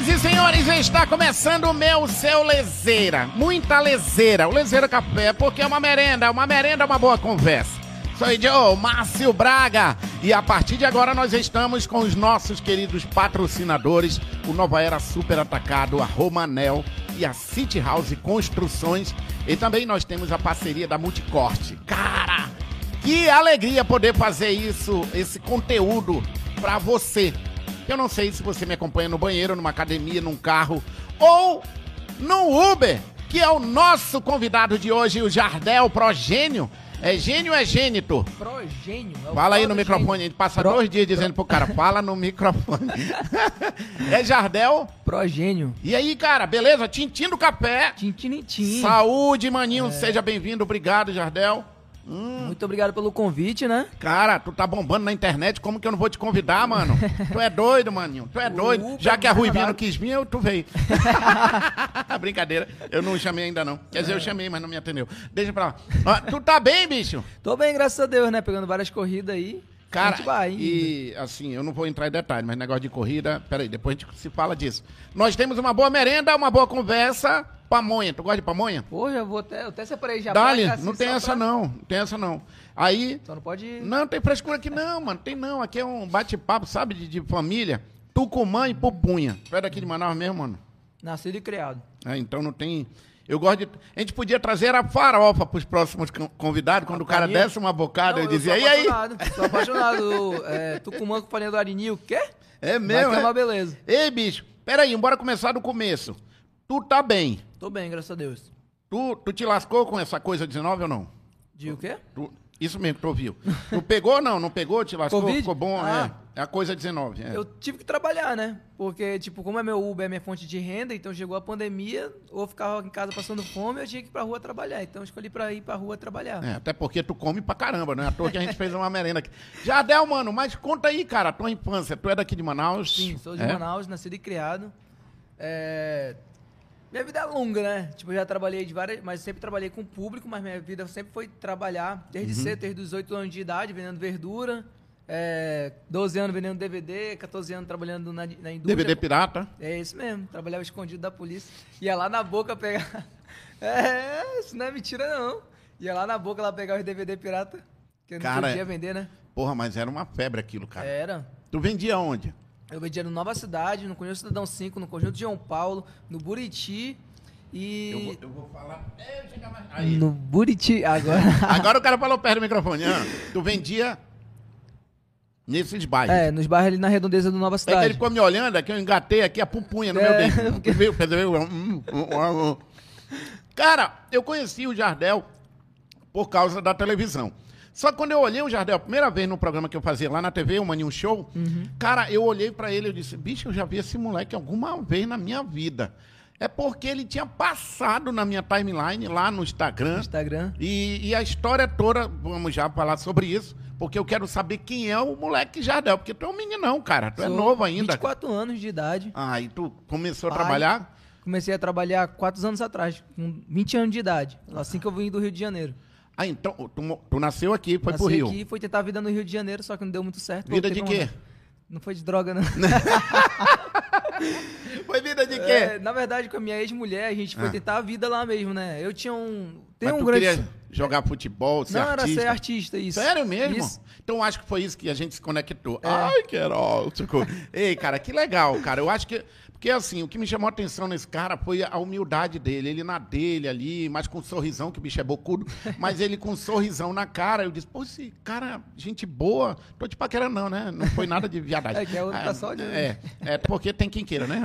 Senhoras e senhores, está começando o meu seu lezeira. Muita lezeira. O lezeira café, porque é uma merenda. Uma merenda é uma boa conversa. Sou eu, Márcio Braga. E a partir de agora nós estamos com os nossos queridos patrocinadores, o Nova Era Super Atacado, a Romanel e a City House Construções. E também nós temos a parceria da Multicorte. Cara, que alegria poder fazer isso, esse conteúdo para você. Eu não sei se você me acompanha no banheiro, numa academia, num carro ou no Uber, que é o nosso convidado de hoje, o Jardel Progênio. É gênio ou é gênito? Progênio. é o Fala aí no microfone, a gente passa Pro- dois dias dizendo pro cara, fala no microfone. é Jardel. Progênio. E aí, cara, beleza? Tintim do café. Tintinitim. Saúde, maninho. É. Seja bem-vindo. Obrigado, Jardel. Muito obrigado pelo convite, né? Cara, tu tá bombando na internet, como que eu não vou te convidar, mano? tu é doido, maninho. Tu é doido. Já que a Ruivinha não quis vir, eu, tu veio. Brincadeira. Eu não chamei ainda, não. Quer É. dizer, eu chamei, mas não me atendeu. Deixa pra lá. Tu tá bem, bicho? Tô bem, graças a Deus, né? Pegando várias corridas aí. Cara, e assim, eu não vou entrar em detalhes, mas negócio de corrida, peraí, depois a gente se fala disso. Nós temos uma boa merenda, uma boa conversa. Pamonha, tu gosta de pamonha? Pô, já vou até, eu até separei já. Dali, pra assim, não tem essa pra- não, não tem essa não. Aí, Só não pode... não tem frescura aqui não, mano, tem não. Aqui é um bate-papo, sabe, de, de família. Tucumã e Pupunha. Tu é daqui de Manaus mesmo, mano? Nascido e criado. É, então não tem... Eu gosto de... A gente podia trazer a farofa pros próximos con- convidados, quando o cara farinha? desse uma bocada, Não, eu dizia, e aí? apaixonado, Sou apaixonado. é, Tucumã com farinha do Arini, o quê? É mesmo, é é? uma beleza. Ei, bicho, peraí, bora começar do começo. Tu tá bem. Tô bem, graças a Deus. Tu, tu te lascou com essa coisa 19 ou não? De o quê? Tu- isso mesmo, tu ouviu. tu pegou ou não? Não pegou? Te lascou? Covid? Ficou bom? Ah. É. A coisa 19. É. Eu tive que trabalhar, né? Porque, tipo, como é meu Uber, é minha fonte de renda, então chegou a pandemia, ou eu ficava em casa passando fome, eu tinha que ir pra rua trabalhar. Então eu escolhi pra ir pra rua trabalhar. É, até porque tu come pra caramba, né? À toa que a gente fez uma merenda aqui. Jadel, mano, mas conta aí, cara, a tua infância. Tu é daqui de Manaus? Sim, sou de É? Manaus, nascido e criado. É, Minha vida é longa, né? Tipo, eu já trabalhei de várias, mas sempre trabalhei com o público, mas minha vida sempre foi trabalhar desde Uhum. cedo, desde os 8 anos de idade, vendendo verdura, é, 12 anos vendendo DVD, 14 anos trabalhando na, na indústria. DVD pirata? É isso mesmo, trabalhava escondido da polícia. Ia lá na boca pegar. É, isso não é mentira, não. Ia lá na boca lá pegar os DVD pirata, que eu não Cara, podia vender, né? Porra, mas era uma febre aquilo, cara. Era. Tu vendia onde? Eu vendia no Nova Cidade, no Conjunto Cidadão 5, no Conjunto de João Paulo, no Buriti e. Eu vou, eu vou falar. É, chega mais. Aí. No Buriti, agora. Agora o cara falou perto do microfone. Ah, tu vendia nesses bairros. é, nos bairros ali na redondeza do Nova É que Cidade. ele ficou me olhando, aqui eu engatei aqui a pupunha no É, meu dente. porque- hum, hum, hum, hum. Cara, eu conheci o Jardel por causa da televisão. Só que quando eu olhei o Jardel, a primeira vez no programa que eu fazia lá na TV, o Maninho Show, Uhum. cara, eu olhei pra ele e disse, bicho, eu já vi esse moleque alguma vez na minha vida. É porque ele tinha passado na minha timeline lá no Instagram. No Instagram. E, e a história toda, vamos já falar sobre isso, porque eu quero saber quem é o moleque Jardel, porque tu é um meninão, cara, tu é Sou novo ainda. 24 anos de idade. Ah, e tu começou a Pai. trabalhar? Comecei a trabalhar 4 anos atrás, com 20 anos de idade. Assim que eu vim do Rio de Janeiro. Ah, então, tu, tu nasceu aqui, foi Nasci pro Rio. aqui, fui tentar a vida no Rio de Janeiro, só que não deu muito certo. Vida de quê? Não foi de droga, não. Foi vida de quê? É, na verdade, com a minha ex-mulher, a gente foi Ah. tentar a vida lá mesmo, né? Eu tinha um. Tem um grande. queria jogar futebol, ser Não, artista? era ser artista, isso. Sério mesmo? Isso. Então acho que foi isso que a gente se conectou. É. Ai, que erótico. Ei, cara, que legal, cara. Eu acho que. Porque assim, o que me chamou a atenção nesse cara foi a humildade dele. Ele na dele ali, mas com um sorrisão, que o bicho é bocudo, mas ele com um sorrisão na cara. Eu disse, pô, esse cara, gente boa. Tô te paquerando, não, né? Não foi nada de viadagem. É que é outro tá só de- É, é porque tem quem queira, né?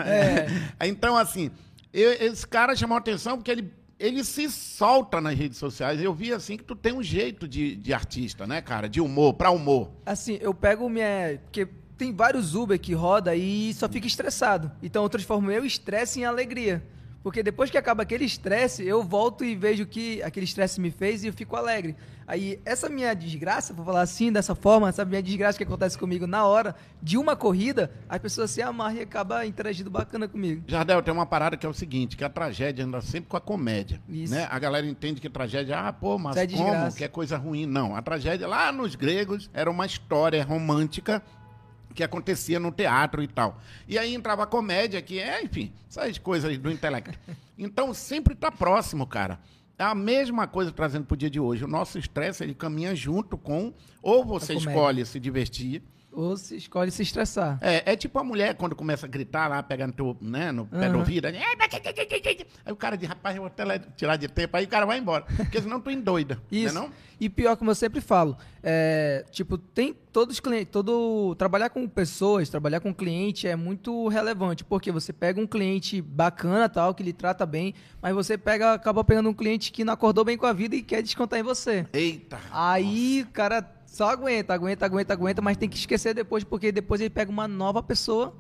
Então, assim, eu- esse cara chamou a atenção porque ele, ele se solta nas redes sociais. Eu vi, assim, que tu tem um jeito de, de artista, né, cara? De humor, pra humor. Assim, eu pego minha. Porque tem vários Uber que roda e só fica estressado. Então eu transformo meu estresse em alegria. Porque depois que acaba aquele estresse, eu volto e vejo o que aquele estresse me fez e eu fico alegre. Aí, essa minha desgraça, vou falar assim, dessa forma, essa minha desgraça que acontece comigo na hora de uma corrida, as pessoas se amarram e acabam interagindo bacana comigo. Jardel, tem uma parada que é o seguinte, que a tragédia anda sempre com a comédia. Isso. Né? A galera entende que tragédia, ah, pô, mas é como? Que é coisa ruim. Não, a tragédia lá nos gregos era uma história romântica que acontecia no teatro e tal. E aí entrava a comédia, que é, enfim, essas coisas do intelecto. Então, sempre tá próximo, cara. É a mesma coisa trazendo pro dia de hoje. O nosso estresse, ele caminha junto com... Ou você escolhe se divertir, Ou se escolhe se estressar. é, é tipo a mulher quando começa a gritar lá, pega no, teu, né, no pé do ouvido. Aí, aí o cara diz, rapaz, eu vou tele- tirar de tempo, aí o cara vai embora. Porque senão tu endoida. Isso. Né, não? E pior, como eu sempre falo, é, tipo, tem todos os clientes, todo trabalhar com pessoas, trabalhar com cliente é muito relevante, porque você pega um cliente bacana, tal, que lhe trata bem, mas você pega, acaba pegando um cliente que não acordou bem com a vida e quer descontar em você. Eita. Aí, o cara só aguenta, aguenta, aguenta, aguenta, mas tem que esquecer depois, porque depois ele pega uma nova pessoa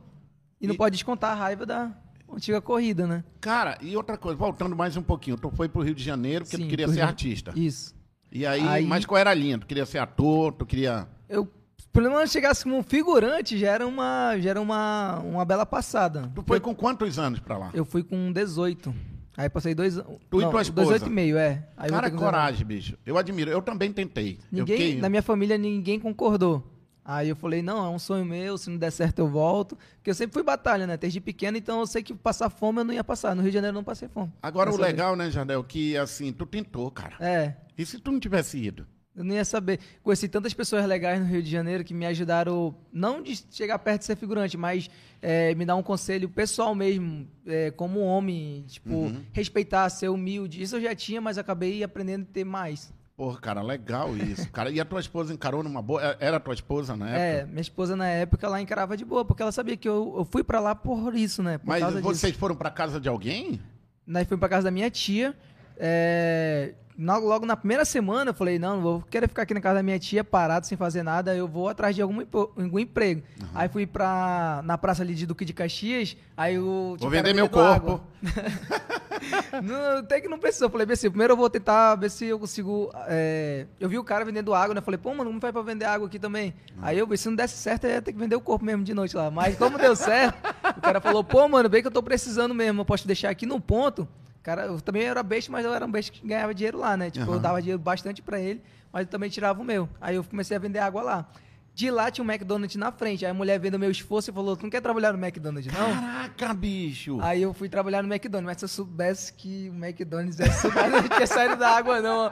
e não E- pode descontar a raiva da antiga corrida, né? Cara, e outra coisa, voltando mais um pouquinho. Tu foi pro Rio de Janeiro porque tu Sim, queria pro ser Rio- artista. Isso. E aí, Aí- mas qual era a linha? Tu queria ser ator, tu queria... Eu, pelo menos chegasse como figurante, já era uma, já era uma, uma bela passada. Tu foi com quantos anos pra lá? Eu fui com 18. Aí passei dois anos. Tu e tua esposa? 18 e meio, é. Aí Cara, 19. coragem, bicho. Eu admiro. Eu também tentei. Ninguém, fiquei... na minha família, ninguém concordou. Aí eu falei, não, é um sonho meu, se não der certo eu volto. Porque eu sempre fui batalha, né? Desde pequeno, então eu sei que passar fome eu não ia passar. No Rio de Janeiro eu não passei fome. Agora, o Dessa vez. legal, né, Jardel, que assim, tu tentou, cara. É, E se tu não tivesse ido? Eu não ia saber. Conheci tantas pessoas legais no Rio de Janeiro que me ajudaram, não de chegar perto de ser figurante, mas é, me dar um conselho pessoal mesmo, é, como homem, tipo, Uhum. respeitar, ser humilde. Isso eu já tinha, mas acabei aprendendo a ter mais. Porra, cara, legal isso. Cara, e a tua esposa encarou numa boa. É- Era a tua esposa na época? É, minha esposa na época ela encarava de boa, porque ela sabia que eu, eu fui pra lá por isso, né? Por Mas vocês disso. foram pra casa de alguém? Nós fomos pra casa da minha tia. é, logo na primeira semana eu falei, não, não vou querer ficar aqui na casa da minha tia parado sem fazer nada, eu vou atrás de algum, algum emprego. Aí fui pra, na praça ali de Duque de Caxias, aí o... Vou vender meu corpo. não, até que não precisou. Eu falei, bem assim, primeiro eu vou tentar ver se eu consigo. é, Eu vi o cara vendendo água, né? Eu falei, pô, mano, como faz pra vender água aqui também? Aí eu vi, se não desse certo, eu ia ter que vender o corpo mesmo de noite lá. Mas como deu certo, o cara falou, pô, mano, bem que eu tô precisando mesmo, eu posso deixar aqui no ponto. Cara, eu também era besta, mas eu era um besta que ganhava dinheiro lá, né? Tipo, eu Aham. dava dinheiro bastante pra ele, mas eu também tirava o meu. Aí eu comecei a vender água lá. De lá tinha um McDonald's na frente. Aí a mulher vendo o meu esforço e falou: Tu não quer trabalhar no McDonald's, não? Caraca, bicho. Aí eu fui trabalhar no McDonald's, mas se eu soubesse que o McDonald's é sugado, eu não tinha saído da água, não.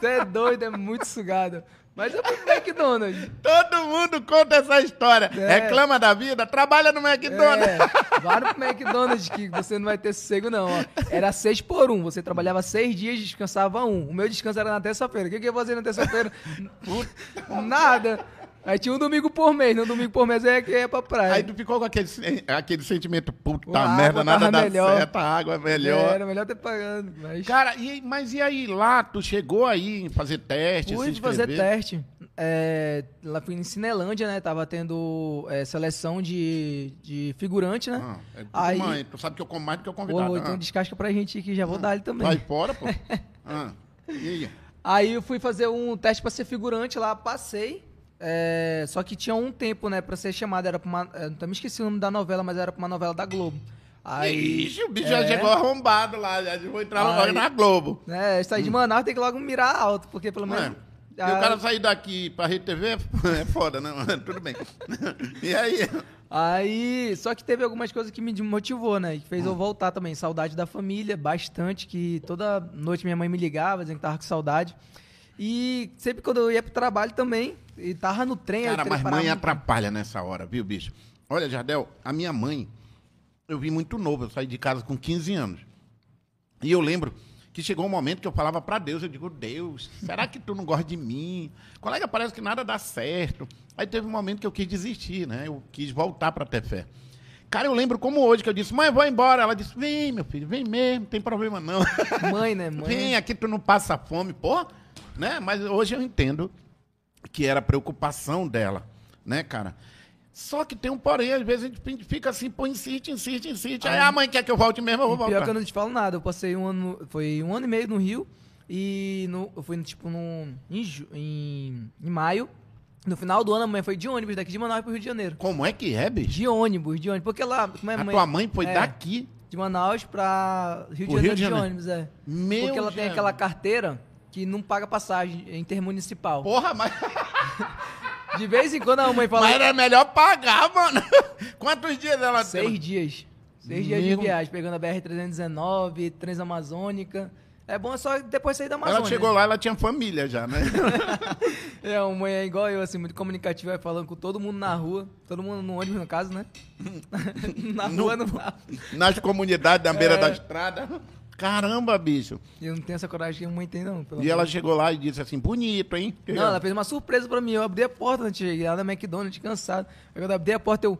Você é doido, é muito sugado. Mas eu fui pro McDonald's. Todo mundo conta essa história. É. Reclama da vida, trabalha no McDonald's. É, vá no McDonald's que você não vai ter sossego, não. Ó. Era seis por um. Você trabalhava seis dias e descansava um. O meu descanso era na terça-feira. O que, que eu ia fazer na terça-feira? Nada. Aí tinha um domingo por mês. No domingo por mês eu ia, eu ia pra praia. Aí tu ficou com aquele, aquele sentimento, puta A merda, nada dá melhor. certo, a água é melhor. Era melhor ter pagando. Mas... Cara, e, mas e aí lá, tu chegou aí em fazer teste, Fui se fazer teste. É, lá fui em Cinelândia, né? Tava tendo é, seleção de, de figurante, né? Ah, é Aí- mãe, tu sabe que eu como mais do que Pô, convidado. então ah. descasca pra gente aqui, já vou dar ele também. Vai fora, pô. ah, e aí? Aí eu fui fazer um teste pra ser figurante lá, passei. É, só que tinha um tempo, né, pra ser chamado. Era pra uma. Eu também esqueci o nome da novela, mas era pra uma novela da Globo. Aí. Ixi, o bicho já é. chegou arrombado lá, já vou entrar Aí- na Globo. Né, sair de Manaus tem que logo mirar alto, porque pelo Hum. Não é? menos. E o cara sair daqui pra Rede TV é foda, né? mano? Tudo bem. E aí? Aí, só que teve algumas coisas que me motivou, né? Que Hum. fez eu voltar também. Saudade da família, bastante. Que toda noite minha mãe me ligava, dizendo que tava com saudade. E sempre quando eu ia pro trabalho também, e tava no trem... Cara, mas mãe no- atrapalha nessa hora, viu, bicho? Olha, Jardel, a minha mãe, eu vi muito novo, eu saí de casa com 15 anos. E eu lembro que chegou um momento que eu falava pra Deus, eu digo, Deus, será que tu não gosta de mim? Colega, parece que nada dá certo. Aí teve um momento que eu quis desistir, né? Eu quis voltar pra ter fé. Cara, eu lembro como hoje que eu disse, mãe, eu vou embora. Ela disse, vem, meu filho, vem mesmo, não tem problema não. Mãe, né? Mãe. Vem, aqui tu não passa fome, pô, né? Mas hoje eu entendo que era preocupação dela, né, cara? Só que tem um porém, às vezes a gente fica assim, pô, insiste, insiste, insiste. Aí Aí- a mãe quer que eu volte mesmo, eu vou E pior voltar. que eu não te falo nada. Eu passei um ano. Foi um ano e meio no Rio. E no, eu fui, tipo, no, em, em, em maio. No final do ano, a mãe foi de ônibus daqui de Manaus pro Rio de Janeiro. Como é que é, bicho? De ônibus, de ônibus. Porque lá. Como é, A mãe? tua mãe foi É. daqui. De Manaus pra Rio de Pro Rio Janeiro de de, Janeiro. ônibus, é. Meu Porque ela tem aquela carteira que não paga passagem é intermunicipal. Porra, mas. De vez em quando a mãe fala. Mas era melhor pagar, mano. Quantos dias ela Seis dias. Seis dias de Meu- viagem, pegando a BR-319, Transamazônica. É bom só depois sair da Amazônia. Ela chegou lá, ela tinha família já, né? É, uma mãe é igual eu, assim, muito comunicativa, falando com todo mundo na rua, todo mundo no ônibus, no caso, né? na No- rua, no carro. Nas comunidades da beira É. da estrada. Caramba, bicho. Eu não tenho essa coragem que a mãe tem, não. E ela chegou lá e disse assim, bonito, hein? Não, ela fez uma surpresa pra mim. Eu abri a porta, né? Cheguei lá na McDonald's, cansado. Eu abri a porta, eu.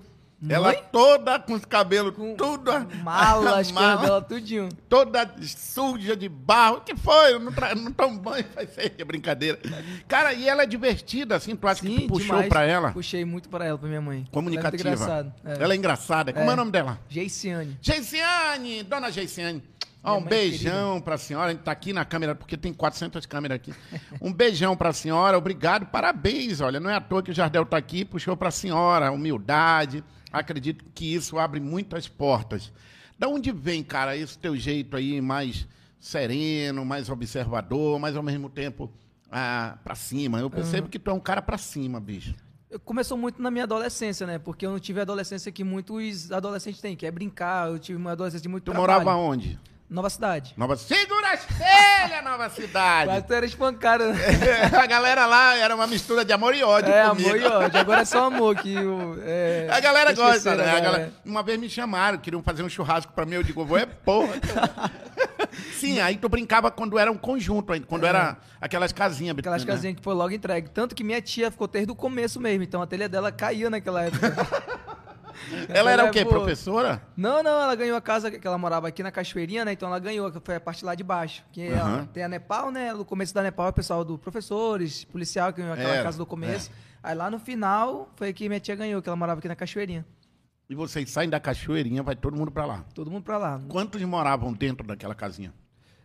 Ela toda com os cabelos, Com tudo... mala, as mala, dela, tudinho. Toda suja de barro. O que foi? Eu não, tra... não tomo banho, faz ser brincadeira. Cara, e ela é divertida, assim? Tu acha que tu puxou demais. pra ela? Puxei muito pra ela, pra minha mãe. Comunicativa. Ela é muito engraçada. É. Ela é engraçada. Como é, É. o nome dela? Geiciane. Geiciane, dona Geiciane. Um mãe beijão pra senhora. A gente tá aqui na câmera, porque tem 400 câmeras aqui. Um beijão pra senhora, obrigado, parabéns. Olha, não é à toa que o Jardel tá aqui, puxou pra senhora, humildade. Acredito que isso abre muitas portas. Da onde vem, cara, esse teu jeito aí mais sereno, mais observador, mas ao mesmo tempo ah, pra cima? Eu percebo que tu é um cara pra cima, bicho. Eu- Começou muito na minha adolescência, né? Porque eu não tive a adolescência que muitos adolescentes têm, que é brincar. Eu tive uma adolescência de muito Tu trabalho. morava onde? Nova Cidade. Nova Segura as telhas, Nova Cidade. Quase tu era espancada, né? a galera lá era uma mistura de amor e ódio É, comigo. amor e ódio. Agora é só amor que o. É, A galera gosta, né? A galera- Uma vez me chamaram, queriam fazer um churrasco pra mim, eu digo, vou é porra. Sim, aí tu brincava quando era um conjunto quando era aquelas casinhas. É. Aquelas né? casinhas que foi logo entregue. Tanto que minha tia ficou desde o começo mesmo. Então a telha dela caía naquela época. Ela era o quê? Professora? Não, não, ela ganhou a casa que ela morava aqui na Cachoeirinha, né? Então ela ganhou, que foi a parte lá de baixo. Que é- Aham. tem a Nepal, né? No começo da Nepal é o pessoal do professores, policial, que ganhou aquela Era, casa do começo. Aí lá no final foi que minha tia ganhou, que ela morava aqui na Cachoeirinha. E vocês saem da cachoeirinha, vai todo mundo pra lá. Todo mundo pra lá. Quantos moravam dentro daquela casinha?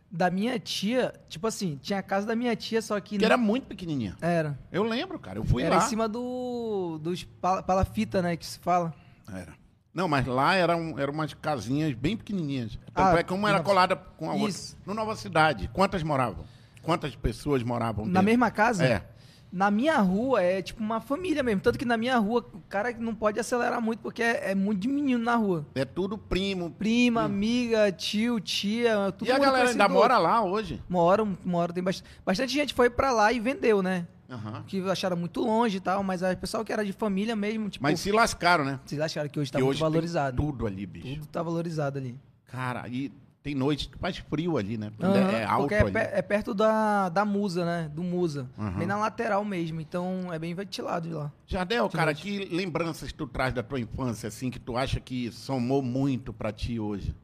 Da minha tia, tipo assim, tinha a casa da minha tia, só que. Que era muito pequenininha. Era. Eu lembro, cara, eu fui era lá. em cima do. dos pala- palafita, né? Que se fala. Era. Não, mas lá eram, eram umas casinhas bem pequenininhas. Tanto Ah, é que uma era colada com a outra. Isso. No Nova Cidade, quantas moravam? Quantas pessoas moravam Na dentro? mesma casa? É. Na minha rua é tipo uma família mesmo. Tanto que na minha rua o cara não pode acelerar muito porque é, é muito de menino na rua. É tudo primo. Prima, amiga, tio, tia, tudo e a galera ainda mora lá hoje? Uma hora tem bastante. Bastante gente foi pra lá e vendeu, né? Aham. Que acharam muito longe e tal, mas o pessoal que era de família mesmo, tipo, Mas se lascaram, né? vocês acharam que hoje tá que muito hoje valorizado. tem tudo ali, bicho. Tudo tá valorizado ali. Cara, e tem noite que faz frio ali, né? Aham, é, é alto é, ali. é perto da, da musa, né? Do musa. Aham. Bem na lateral mesmo. Então é bem ventilado de lá. Jardel, cara, noite. que lembranças tu traz da tua infância, assim, que tu acha que somou muito pra ti hoje?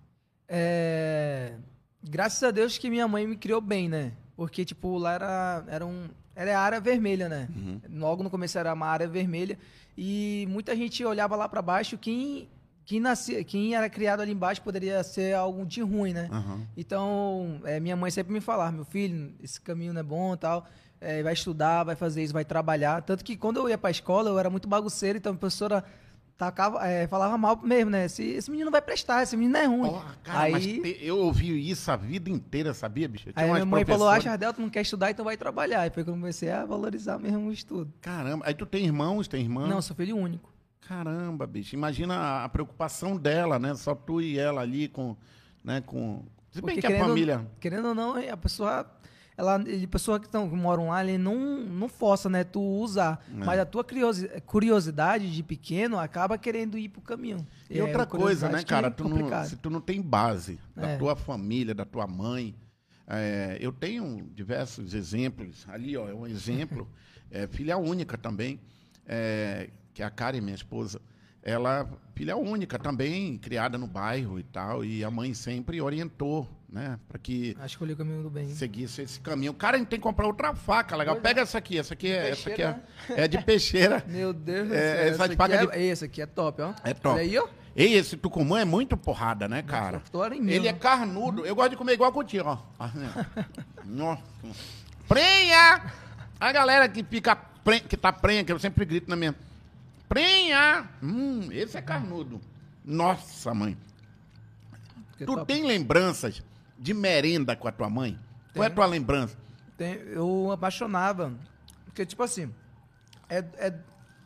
É... Graças a Deus que minha mãe me criou bem, né? Porque, tipo, lá era, era um... Era a área vermelha, né? Uhum. Logo no começo era uma área vermelha. E muita gente olhava lá pra baixo. Quem, quem, nascia, quem era criado ali embaixo poderia ser algo de ruim, né? Aham. Então, é, minha mãe sempre me falava, meu filho, esse caminho não é bom e tal. É, vai estudar, vai fazer isso, vai trabalhar. Tanto que quando eu ia pra escola, eu era muito bagunceiro, então a professora tacava, é, falava mal mesmo, né? Esse, esse menino não vai prestar, esse menino é ruim. Porra, cara, aí te- eu ouvi isso a vida inteira, sabia, bicho? Aí minha mãe falou, ah, Jardel, tu não quer estudar, então vai trabalhar. Aí foi quando eu comecei a valorizar mesmo o estudo. Caramba, aí tu tem irmãos, tem irmã? Não, sou filho único. Caramba, bicho, imagina a, a preocupação dela, né? Só tu e ela ali com, né, com... Se bem Porque que a querendo- família... Querendo ou não, a pessoa. Ela, a pessoa que, tão, que moram lá, ele não, não força, né? Tu usar. É. Mas a tua curiosi- curiosidade de pequeno acaba querendo ir pro caminho. E É outra coisa, né, cara? é Tu não, se tu não tem base da É. tua família, da tua mãe. é, eu tenho diversos exemplos. Ali, ó, é um exemplo. é, filha única também, que é a Karen, minha esposa. Ela, filha única também, criada no bairro e tal. E a mãe sempre orientou, né? Para que que eu li o caminho do bem. seguisse esse caminho. Cara, a gente tem que comprar outra faca, legal. Pega essa aqui, essa aqui é, essa aqui é, Peixeira, é de peixeira. Meu Deus do É, céu. essa Essa, de aqui é, de- esse aqui é top, ó. É top. Olha aí, ó. Ei, esse tucumã é muito porrada, né, cara? Ele é né? carnudo. Eu gosto de comer igual contigo, ó. Assim, ó. Nossa. Prenha! A galera que fica pren... que tá prenha, que eu sempre grito na minha. Prenha! Hum, esse é carnudo. Nossa, mãe. Porque Tu top. tem lembranças de merenda com a tua mãe? Qual é a tua lembrança? Tem- eu apaixonava. Porque, tipo assim, é, é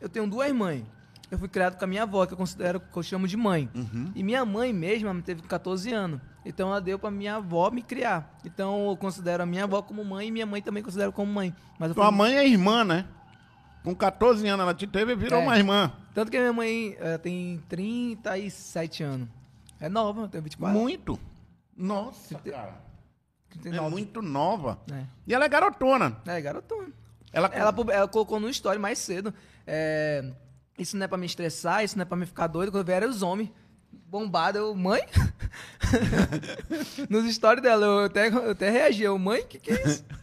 eu tenho duas mães. Eu fui criado com a minha avó, que eu considero, que eu chamo de mãe. Uhum. E minha mãe mesma me teve com 14 anos. Então ela deu pra minha avó me criar. Então eu considero a minha avó como mãe e minha mãe também considero como mãe. Mas Tua fui- mãe é irmã, né? Com 14 anos ela te teve e virou É. uma irmã. Tanto que minha mãe tem 37 anos. É nova, tenho 24. Muito. Nossa, cara. É 39. muito nova. É. E ela é garotona. É, garotona. Ela, Ela, ela colocou no story mais cedo. é, isso não é pra me estressar, isso não é pra me ficar doido. Quando vieram os homens, bombado, eu, mãe? Nos stories dela, eu até, eu até reagi. Eu, mãe, que que é isso?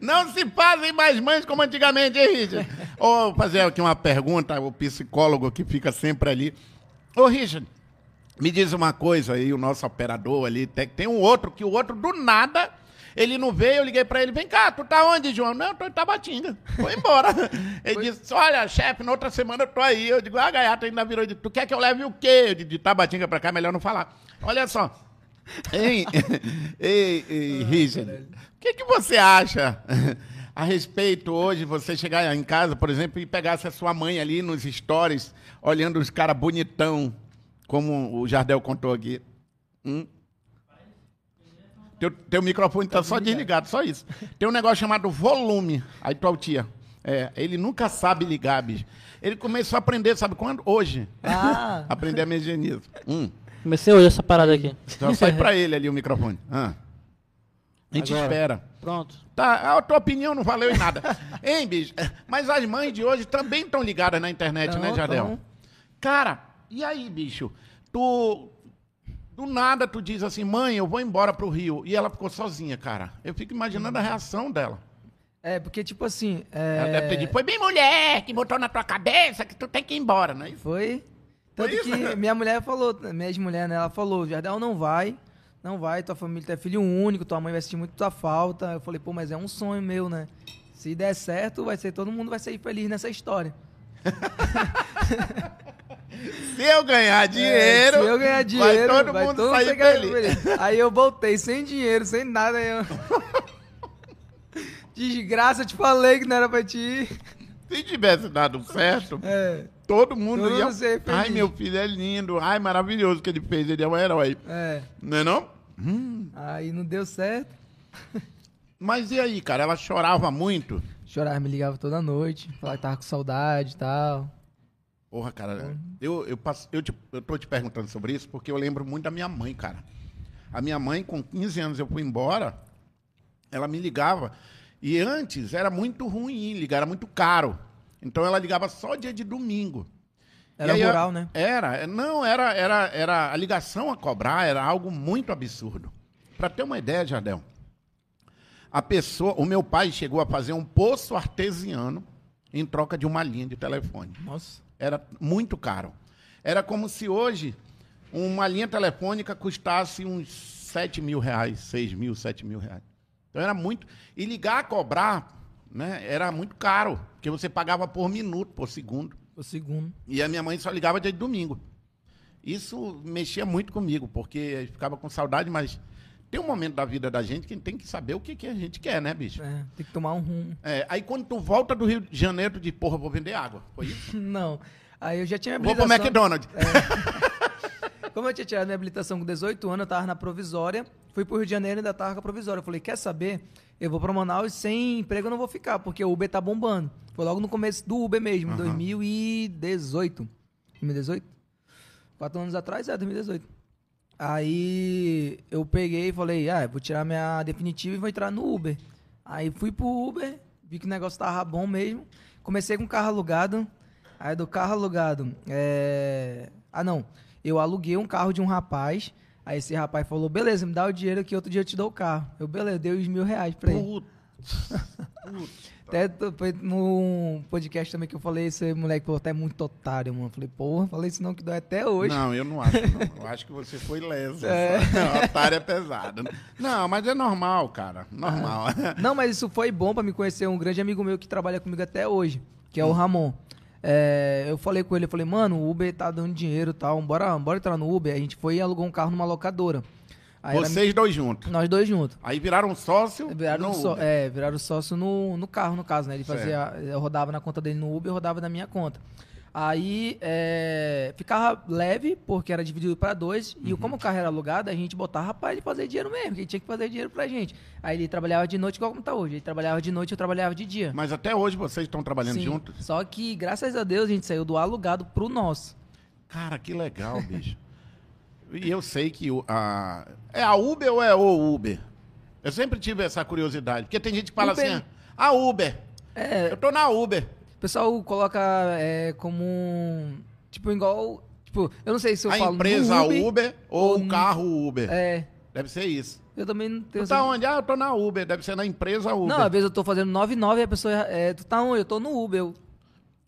Não se fazem mais mães como antigamente, hein, Richard? Ô, fazer aqui uma pergunta, o psicólogo que fica sempre ali. Ô, Richard, me diz uma coisa aí, o nosso operador ali, tem, tem um outro, que o outro do nada, ele não veio, eu liguei pra ele, vem cá, tu tá onde, João? Não, eu tô em Tabatinga. Foi embora. Ele disse, olha, chefe, na outra semana eu tô aí. Eu digo, ah, gaiata ainda virou tu quer que eu leve o quê? Eu de Tabatinga pra cá, melhor não falar. Olha só. Ei, ei, ei Richard, o que, que você acha a respeito hoje, você chegar em casa, por exemplo, e pegasse a sua mãe ali nos stories, olhando os caras bonitão, como o Jardel contou aqui? Hum? Teu, teu microfone tá só desligado, só isso. Tem um negócio chamado volume. Aí tua tia. É, ele nunca sabe ligar, bicho. Ele começou a aprender, sabe quando? Hoje. Ah, Aprender a mexer nisso. Hum. Comecei hoje essa parada aqui. Só sai pra ele ali o microfone. Ah. A gente Agora. espera. Pronto. Tá, a tua opinião não valeu em nada. hein, bicho? Mas as mães de hoje também estão ligadas na internet, né, Tão, Jardel? tão. Cara, e aí, bicho? Tu. Do nada tu diz assim, mãe, eu vou embora pro Rio. E ela ficou sozinha, cara. Eu fico imaginando a reação dela. é, porque tipo assim. É, Ela deve ter dito, foi bem mulher que botou na tua cabeça que tu tem que ir embora, é isso? Foi. Tanto Foi isso? que minha mulher falou, minha ex-mulher, né? Ela falou, Jardel não vai, não vai, tua família tu é filho único, tua mãe vai sentir muito tua falta. Eu falei, pô, mas é um sonho meu, né? Se der certo, vai ser, todo mundo vai ser feliz nessa história. Se eu ganhar dinheiro, É, se eu ganhar dinheiro, vai todo vai mundo todo sair ficar feliz. Aí eu voltei sem dinheiro, sem nada. Eu... Desgraça, eu te falei que não era pra te ir. Se tivesse dado certo, É, todo mundo Todo ia. feliz. Ai, meu filho é lindo. Ai, maravilhoso que ele fez. Ele é um herói. é. Não é não? Aí não deu certo. Mas e aí, cara? Ela chorava muito? Chorava, me ligava toda noite, falava que tava com saudade e tal. Porra, cara, eu, eu, passo, eu, te, eu tô te perguntando sobre isso porque eu lembro muito da minha mãe, cara. A minha mãe, com 15 anos, eu fui embora, ela me ligava. E antes era muito ruim ligar, era muito caro. Então ela ligava só dia de domingo. Era aí, rural, né? Era, não, era, era, era a ligação a cobrar era algo muito absurdo. Para ter uma ideia, Jardel, a pessoa, o meu pai chegou a fazer um poço artesiano em troca de uma linha de telefone. Nossa. Era muito caro. Era como se hoje uma linha telefônica custasse uns 7 mil reais, 6 mil, 7 mil reais. Então era muito. E ligar a cobrar, né, era muito caro, porque você pagava por minuto, por segundo. O segundo. E a minha mãe só ligava dia de domingo. Isso mexia muito comigo, porque eu ficava com saudade, mas tem um momento da vida da gente que a gente tem que saber o que, que a gente quer, né, bicho? É, tem que tomar um rumo. É, aí quando tu volta do Rio de Janeiro, tu diz, porra, vou vender água. Foi isso? Não. Aí eu já tinha Vou pro habilitação. McDonald's. Como eu tinha tirado minha habilitação com 18 anos, eu tava na provisória. Fui pro Rio de Janeiro e ainda tava com a provisória. Eu falei, quer saber? Eu vou pra Manaus sem emprego eu não vou ficar, porque o Uber tá bombando. Foi logo no começo do Uber mesmo, 2018. 2018? Quatro anos atrás, é, 2018. Aí eu peguei e falei, ah, vou tirar minha definitiva e vou entrar no Uber. Aí fui pro Uber, vi que o negócio tava bom mesmo. Comecei com carro alugado. Aí do carro alugado, é... Ah, não. Eu aluguei um carro de um rapaz. Aí esse rapaz falou, beleza, me dá o dinheiro que outro dia eu te dou o carro. Eu, beleza, dei os mil reais pra ele. Putz. Até foi num podcast também que eu falei, esse moleque falou, até muito otário, mano. Falei, porra, falei isso não que dói até hoje. Não, eu não acho. Não. Eu acho que você foi leso. É. Otário é pesado. Não, mas é normal, cara. Normal. Não, mas isso foi bom pra me conhecer um grande amigo meu que trabalha comigo até hoje, que é Hum. o Ramon. É, eu falei com ele, eu falei, mano, o Uber tá dando dinheiro e tal, bora, bora entrar no Uber. A gente foi e alugou um carro numa locadora. Aí Vocês dois juntos. nós dois juntos. Aí viraram sócio Viraram, no só- Uber. é, viraram sócio no, no carro, no caso, né? Ele Certo. fazia. Eu rodava na conta dele no Uber, eu rodava na minha conta. Aí é, ficava leve, porque era dividido para dois, Uhum. e como o carro era alugado, a gente botava pra ele fazer dinheiro mesmo, que ele tinha que fazer dinheiro pra gente. Aí ele trabalhava de noite, igual como tá hoje. Ele trabalhava de noite, eu trabalhava de dia. Mas até hoje vocês estão trabalhando Sim, juntos? Só que, graças a Deus, a gente saiu do alugado pro nosso. Cara, que legal, bicho. E eu sei que a... é a Uber ou é o Uber? Eu sempre tive essa curiosidade. Porque tem gente que fala Uber. assim, ah, a Uber. É, Eu tô na Uber. O pessoal coloca é, como um. Tipo, igual. Tipo, eu não sei se eu a falo. no empresa Uber, Uber, ou ou o carro Uber. É. Deve ser isso. Eu também não tenho Tu tá onde? Ah, eu tô na Uber. Deve ser na empresa Uber. Não, às vezes eu tô fazendo 99 e a pessoa. É, tu tá onde? Eu tô no Uber. Eu...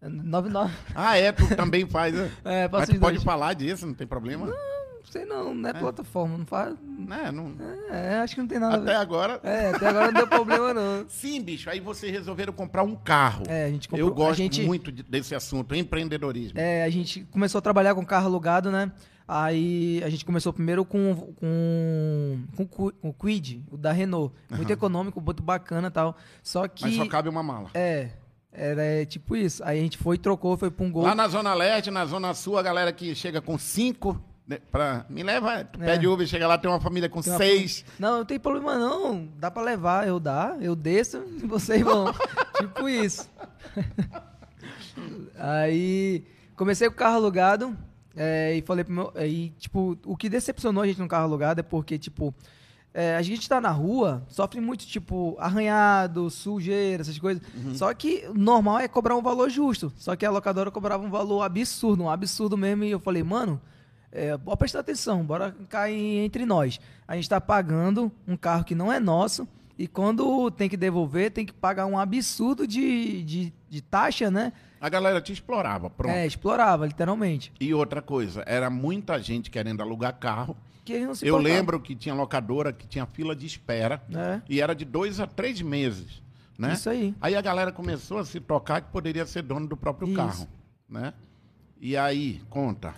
99. Ah, é, tu também faz, né? É, Mas tu pode dois. falar disso, não tem problema. Não sei não, não é plataforma. Não faz. É, não... É, acho que não tem nada a Até ver. agora... É, até agora não deu problema não. Sim, bicho, aí vocês resolveram comprar um carro. É, a gente comprou. Eu gosto a gente, muito de- desse assunto, empreendedorismo. É, a gente começou a trabalhar com carro alugado, né? Aí a gente começou primeiro com, com, com, o Quid, o da Renault. Muito econômico, muito bacana e tal. Só que. Mas só cabe uma mala. É, era é, tipo isso. Aí a gente foi, trocou, foi pra um gol. Lá na Zona Leste, na Zona Sul, a galera que chega com cinco, pra... me leva, tu É. pede Uber, chega lá, tem uma família com Tem seis. Não, não tem problema não. Dá pra levar, eu dá, eu desço e vocês vão. tipo isso. Aí comecei com o carro alugado é, e falei pro meu. E, tipo, o que decepcionou a gente no carro alugado é porque, tipo, é, a gente tá na rua, sofre muito, tipo, arranhado, sujeira, essas coisas. Só que normal é cobrar um valor justo. Só que a locadora cobrava um valor absurdo, um absurdo mesmo. E eu falei, mano, é, pode prestar atenção, bora cair entre nós. A gente tá pagando um carro que não é nosso. E quando tem que devolver, tem que pagar um absurdo de, de, de taxa, né? A galera te explorava, pronto. É, explorava, literalmente. E outra coisa, era muita gente querendo alugar carro. Que Eu lembro que tinha locadora que tinha fila de espera. É. E era de dois a três meses, né? Isso aí. Aí a galera começou a se tocar que poderia ser dono do próprio Isso. carro, né? E aí, conta.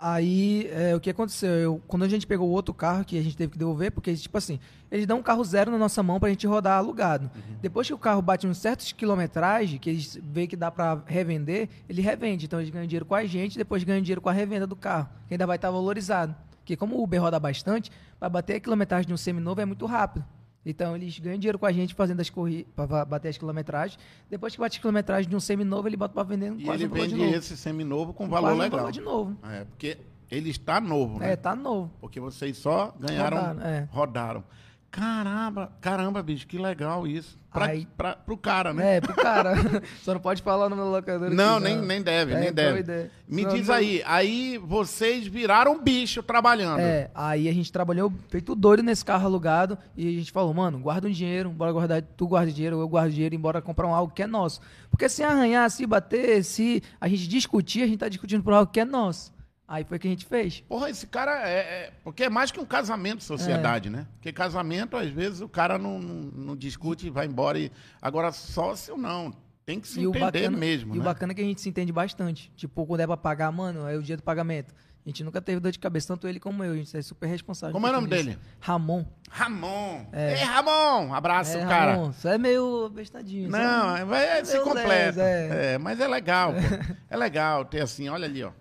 Aí, é, o que aconteceu? Eu, quando a gente pegou o outro carro que a gente teve que devolver, porque, tipo assim, eles dão um carro zero na nossa mão pra gente rodar alugado. Depois que o carro bate uns certos quilometragem, que eles veem que dá pra revender, ele revende. Então eles ganham dinheiro com a gente, depois ganham dinheiro com a revenda do carro, que ainda vai estar valorizado. Porque como o Uber roda bastante, pra bater a quilometragem de um seminovo é muito rápido. Então eles ganham dinheiro com a gente fazendo as corridas, pra bater as quilometragens. Depois que bate a quilometragem de um seminovo, ele bota pra vender E quase ele o valor de vende novo. esse seminovo com valor Quase legal. valor de novo. É, porque ele está novo, né? É, tá novo. Porque vocês só ganharam, Rodaram, é. rodaram. Caramba, caramba, bicho, que legal isso. Pra, Aí- pra, pro cara, né? É, pro cara. Só não pode falar no meu locador. não, nem, nem deve, É, nem deve. ideia. Me diz aí, aí vocês viraram bicho trabalhando. É, aí a gente trabalhou feito doido nesse carro alugado e a gente falou, mano, guarda um dinheiro, bora guardar, tu guarda dinheiro, eu guardo dinheiro, embora comprar um algo que é nosso. Porque se arranhar, se bater, se a gente discutir, a gente tá discutindo por algo que é nosso. Aí foi o que a gente fez. Porra, esse cara é, é- Porque é mais que um casamento de sociedade, né? Porque casamento, às vezes, o cara não, não, não discute e vai embora. E... Agora, sócio, não. Tem que se entender mesmo, e né? o bacana é que a gente se entende bastante. Tipo, quando é pra pagar, mano, é o dia do pagamento. A gente nunca teve dor de cabeça, tanto ele como eu. A gente é super responsável. Como é o nome dele? Ramon. Ramon. Ei, Ramon! Abraço, É, cara. Ramon, Só é meio bestadinho. Não, é- vai, se completa. É. É, mas é legal. É legal ter assim, olha ali, ó.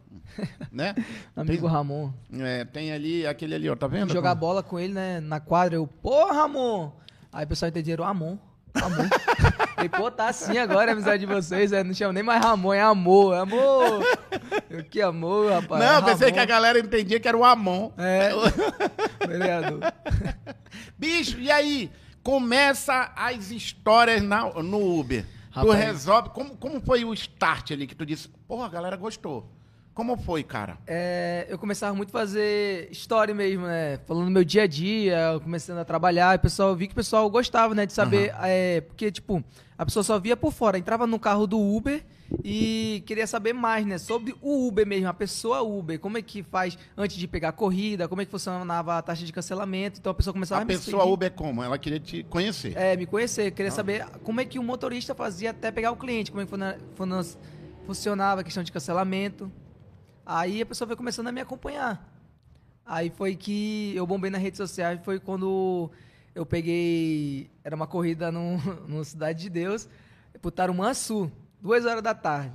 Né? Amigo Ramon. É, tem ali, aquele ali, ó, tá vendo? Jogar bola com ele, né, na quadra, eu, pô, Ramon! Aí o pessoal entenderam, Amon, amor. Falei, pô, tá assim agora a amizade de vocês, é, não chama nem mais Ramon, é amor, é amor. Eu, que amor, rapaz. Não, é pensei que a galera entendia que era o Amon. É, vereador. Bicho, e aí? Começa as histórias na- no Uber. Tu Rapaz. resolve. Como, como foi o start ali que tu disse? Porra, a galera gostou. Como foi, cara? É, eu começava muito a fazer história mesmo, né? Falando do meu dia a dia, começando a trabalhar, e o pessoal, eu vi que o pessoal gostava, né? De saber, é, porque, tipo, a pessoa só via por fora, entrava no carro do Uber e queria saber mais, né? Sobre o Uber mesmo, a pessoa Uber, como é que faz antes de pegar a corrida, como é que funcionava a taxa de cancelamento, então a pessoa começava a, A pessoa seguir. Uber é como? Ela queria te conhecer. É, me conhecer, queria saber como é que o motorista fazia até pegar o cliente, como é que funcionava a questão de cancelamento. Aí a pessoa foi começando a me acompanhar. Aí foi que eu bombei na rede social, foi quando eu peguei. Era uma corrida no, no Cidade de Deus, pro Tarumansu, duas horas da tarde.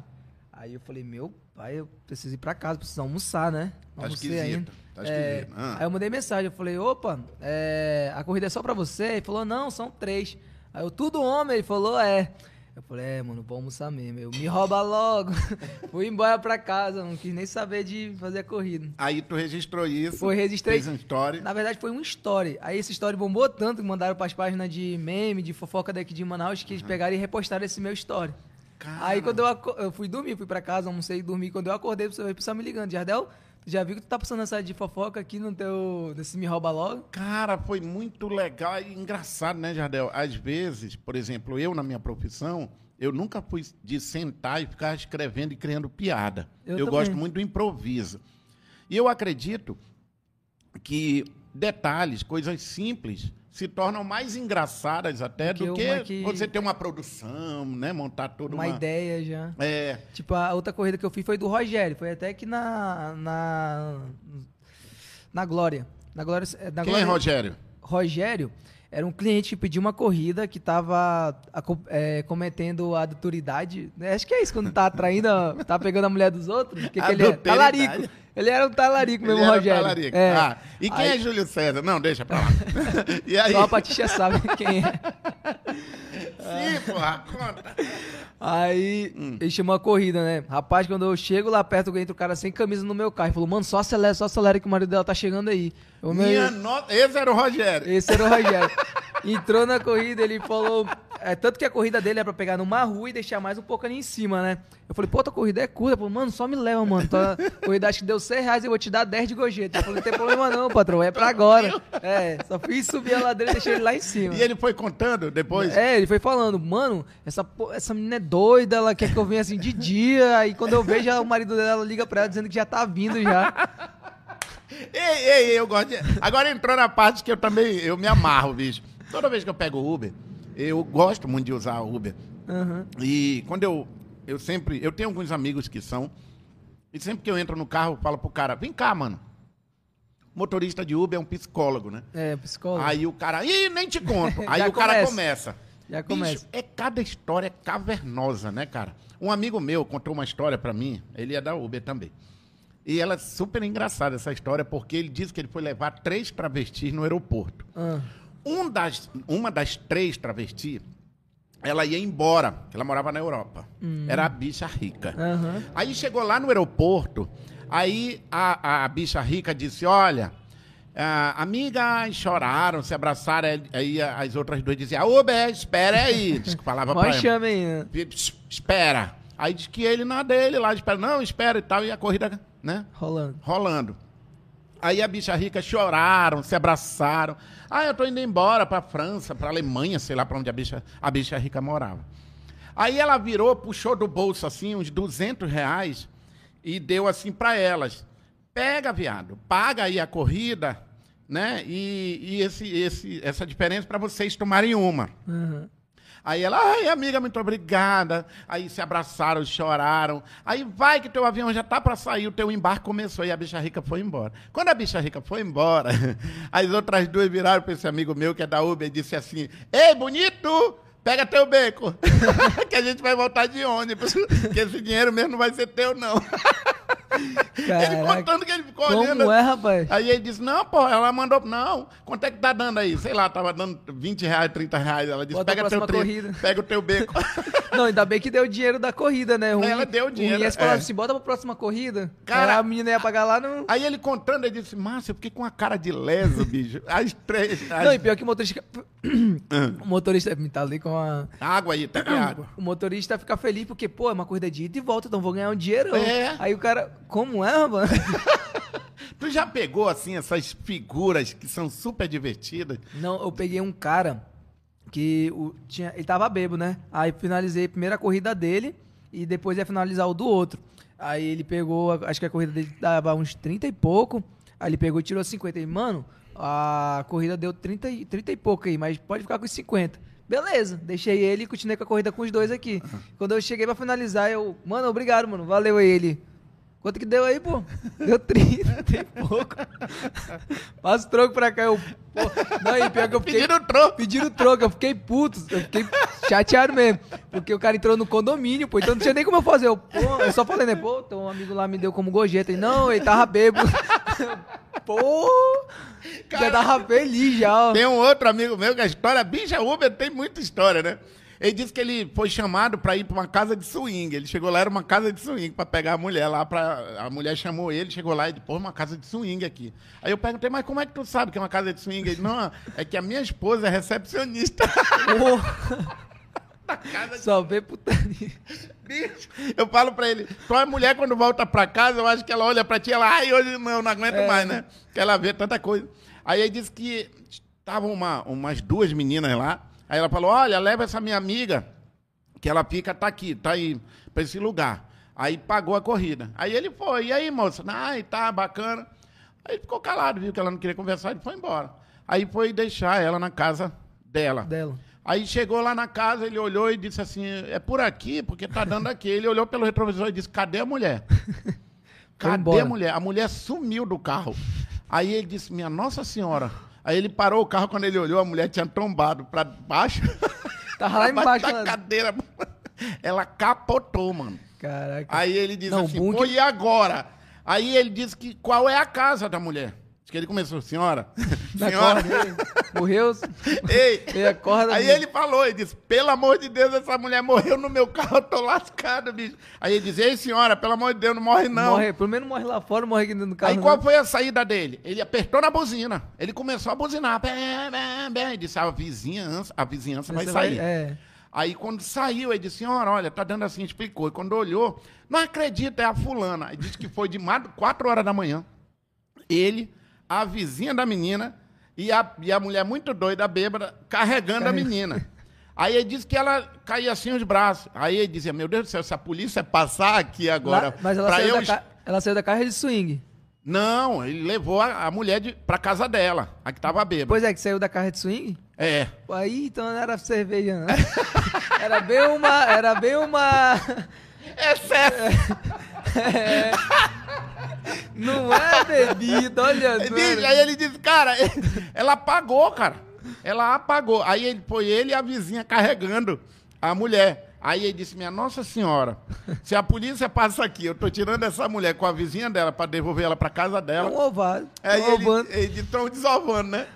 Aí eu falei, meu pai, eu preciso ir pra casa, preciso almoçar, né? Não Tá almocei esquisito. Tá É. Ah. Aí eu mandei mensagem, eu falei, opa, é, a corrida é só pra você? Ele falou, não, são três. Aí eu, tudo homem? Ele falou, é. Eu falei, é, mano, vou almoçar mesmo. Eu, me rouba logo. Fui embora pra casa, não quis nem saber de fazer a corrida. Aí tu registrou isso. Foi, registrei. Fez um story. Na verdade, foi um story. Aí esse story bombou tanto que mandaram pras páginas de meme, de fofoca daqui de Manaus, que eles pegaram e repostaram esse meu story. Cara. Aí quando eu, eu fui dormir, fui pra casa, almocei e dormi. Quando eu acordei, você vai precisar me ligando. Jardel, já viu que tu tá passando essa de fofoca aqui no teu. Nesse Me Rouba Logo? Cara, foi muito legal e engraçado, né, Jardel? Às vezes, por exemplo, eu na minha profissão, eu nunca fui de sentar e ficar escrevendo e criando piada. Eu Eu, gosto muito do improviso. E eu acredito que detalhes, coisas simples, se tornam mais engraçadas até Do do que que, você ter uma produção, né? Montar toda Uma uma... ideia já. É, Tipo, a outra corrida que eu fiz foi do Rogério. Foi até que na. Na. Na Glória. Na Glória. Na quem é Glória Rogério? Rogério era um cliente que pediu uma corrida que estava cometendo adulteridade. né? Acho que é isso, quando tá atraindo, tá pegando a mulher dos outros. Que que ele é? Talarico. Ele era um talarico mesmo, Ele era Rogério. talarico. É. Ah, e quem Aí- é Júlio César? Não, deixa pra lá. e aí? Só a Patixa sabe quem é. Sim, porra, conta. Aí Hum. ele chamou a corrida, né? Rapaz, quando eu chego lá perto, entra o cara sem camisa no meu carro. Ele falou, mano, só acelera, só acelera que o marido dela tá chegando aí. Meu- Minha nota... Esse era o Rogério. Esse era o Rogério. Entrou na corrida, ele falou. É, tanto que a corrida dele é pra pegar numa rua e deixar mais um pouco ali em cima, né? Eu falei, pô, tua corrida é curta. Falou, mano, só me leva, mano. Tua corrida acho que deu 100 reais e eu vou te dar 10 de gorjeta. Eu falei, não tem problema não, patrão, é pra agora. É, só fiz subir a ladeira e deixei ele lá em cima. E ele foi contando depois? É, ele foi falando, mano, essa, essa menina é doida, ela quer que eu venha assim de dia. Aí quando eu vejo, o marido dela liga pra ela dizendo que já tá vindo já. Ei, ei, eu gosto de... Agora entrou na parte que eu também, eu me amarro, bicho. Toda vez que eu pego Uber, eu gosto muito de usar Uber. Aham. E quando eu, eu sempre, eu tenho alguns amigos que são, e sempre que eu entro no carro, eu falo pro cara, vem cá, mano. Motorista de Uber é um psicólogo, né? É, psicólogo. Aí o cara, ih, nem te conto. Aí o cara começa. começa. Já Bicho, começa. é cada história cavernosa, né, cara? Um amigo meu contou uma história pra mim, ele é da Uber também. E ela é super engraçada essa história, porque ele disse que ele foi levar três travestis no aeroporto. Ah, Um das, uma das três travestis, ela ia embora, ela morava na Europa. Era a bicha rica. Aham. Aí chegou lá no aeroporto, aí a, a bicha rica disse, olha, ah, amigas choraram, se abraçaram, aí- as outras duas diziam, Uber, espera aí. Diz que falava pra ela. chama aí, né? "Pss, Espera. Aí diz que ele na dele lá, espera, não, espera e tal, e a corrida, né? Rolando. rolando. Aí a bicha rica choraram, se abraçaram. Ah, eu tô indo embora pra França, pra Alemanha, sei lá pra onde a bicha, a bicha rica morava. Aí ela virou, puxou do bolso assim uns 200 reais e deu assim pra elas. Pega, viado, paga aí a corrida, né? E, e esse, esse, essa diferença pra vocês tomarem uma. Aham. Aí ela, ai, amiga, muito obrigada. Aí se abraçaram, choraram. Aí vai que teu avião já tá para sair, o teu embarque começou e a bicha rica foi embora. Quando a bicha rica foi embora, as outras duas viraram para esse amigo meu que é da Uber e disse assim: Ei, bonito! Pega teu beco, que a gente vai voltar de ônibus, que esse dinheiro mesmo não vai ser teu, não. Ele Caraca. contando que ele ficou olhando. Como é, rapaz? Aí ele disse, não, pô, ela mandou, não, quanto é que tá dando aí? Sei lá, tava dando 20 reais, 30 reais. Ela disse, Bota pega teu próxima corrida. pega o teu beco. Não, ainda bem que deu o dinheiro da corrida, né? Ruim, Ela deu o dinheiro, Ruim, ia se falava é. assim, bota pra próxima corrida. Cara- a menina ia pagar lá no... aí ele contando, ele disse, Márcio, eu fiquei com a cara de leso, bicho. As três, as... Não, e pior que o motorista... o motorista... Me tá ali com a... Água aí, tá com água. O motorista fica feliz porque, pô, é uma corrida de ida e volta, então vou ganhar um dinheirão. É. Aí o cara, como é, rapaz? Tu já pegou, assim, essas figuras que são super divertidas? Não, eu peguei um cara que o, tinha, ele tava bebo, né? Aí finalizei a primeira corrida dele e depois ia finalizar o do outro. Aí ele pegou, acho que a corrida dele dava uns 30 e pouco. Aí ele pegou e tirou 50. E, mano, a corrida deu 30 e, 30 e pouco aí, mas pode ficar com os 50. Beleza, deixei ele e continuei com a corrida com os dois aqui. Quando eu cheguei pra finalizar, eu, mano, obrigado, mano, valeu aí ele. Quanto que deu aí, pô? Deu 30, tem pouco. Passa o troco pra cá. Eu, pô, não, e pior que eu fiquei... Pediram troco. Pediram troco, eu fiquei puto, eu fiquei chateado mesmo. Porque o cara entrou no condomínio, pô, então não tinha nem como eu fazer. Eu, pô, eu só falei, né, pô, então um amigo lá me deu como gorjeta. E não, ele tava bêbado. Pô, já tava feliz já, ó. Tem um outro amigo meu que a história, bicha Uber tem muita história, né? Ele disse que ele foi chamado para ir para uma casa de swing. Ele chegou lá, era uma casa de swing, para pegar a mulher lá. Pra... A mulher chamou ele, chegou lá e disse, pô, uma casa de swing aqui. Aí eu perguntei, mas como é que tu sabe que é uma casa de swing? Ele, não, é que a minha esposa é recepcionista. Só vê putaria. Bicho, eu falo pra ele, tua mulher quando volta pra casa, eu acho que ela olha pra ti e ela, ai, hoje não, não aguento É. mais, né? Que ela vê tanta coisa. Aí ele disse que estavam uma, umas duas meninas lá, aí ela falou, olha, leva essa minha amiga, que ela fica, tá aqui, tá aí, pra esse lugar. Aí pagou a corrida. Aí ele foi, e aí, moça? Ai, tá, bacana. Aí ficou calado, viu que ela não queria conversar, e foi embora. Aí foi deixar ela na casa dela. Dela. Aí chegou lá na casa, ele olhou e disse assim: é por aqui, porque tá dando aqui. Ele olhou pelo retrovisor e disse: cadê a mulher? Cadê a mulher? A mulher sumiu do carro. Aí ele disse: minha Nossa Senhora. Aí ele parou o carro, quando ele olhou, a mulher tinha tombado pra baixo. Tava lá embaixo. da ela- cadeira. Ela capotou, mano. Caraca. Aí ele disse Não, assim, bom pô, e agora? Aí ele disse que qual é a casa da mulher? Que ele começou, senhora, senhora, corda, ei. Morreu? ei. Ele acorda. Aí ele falou, ele disse, pelo amor de Deus, essa mulher morreu no meu carro, eu tô lascado, bicho. Aí ele disse, ei senhora, pelo amor de Deus, não morre não. Morre, pelo menos morre lá fora, morre aqui dentro do carro. Aí não. qual foi a saída dele? Ele apertou na buzina. Ele começou a buzinar. Bem, bem, bem. Ele disse, a vizinhança, a vizinhança vai sair. É. Aí quando saiu, ele disse, senhora, olha, tá dando assim, explicou. E quando olhou, não acredita, é a fulana. Aí disse que foi de 4 horas da manhã. Ele, a vizinha da menina e a, e a mulher muito doida, bêbada, carregando a menina. Aí ele disse que ela caía assim os braços. Aí ele dizia, meu Deus do céu, se a polícia passar aqui agora Lá- mas ela saiu, eu... da ela saiu da carro de swing. Não, ele levou a, a mulher de, pra casa dela, a que tava bêbada. Pois é, que saiu da carro de swing. É. Pô, Aí então não era cerveja, não. Era bem uma. Era bem uma. Excesso. Não é bebida, olha. Bicho, aí ele disse, cara, ela apagou, cara. Ela apagou. Aí ele, foi ele e a vizinha carregando a mulher. Aí ele disse, minha Nossa Senhora, se a polícia passa aqui, eu tô tirando essa mulher com a vizinha dela pra devolver ela pra casa É dela. um ovado. Aí um ovando. ele, ele estão desovando, né?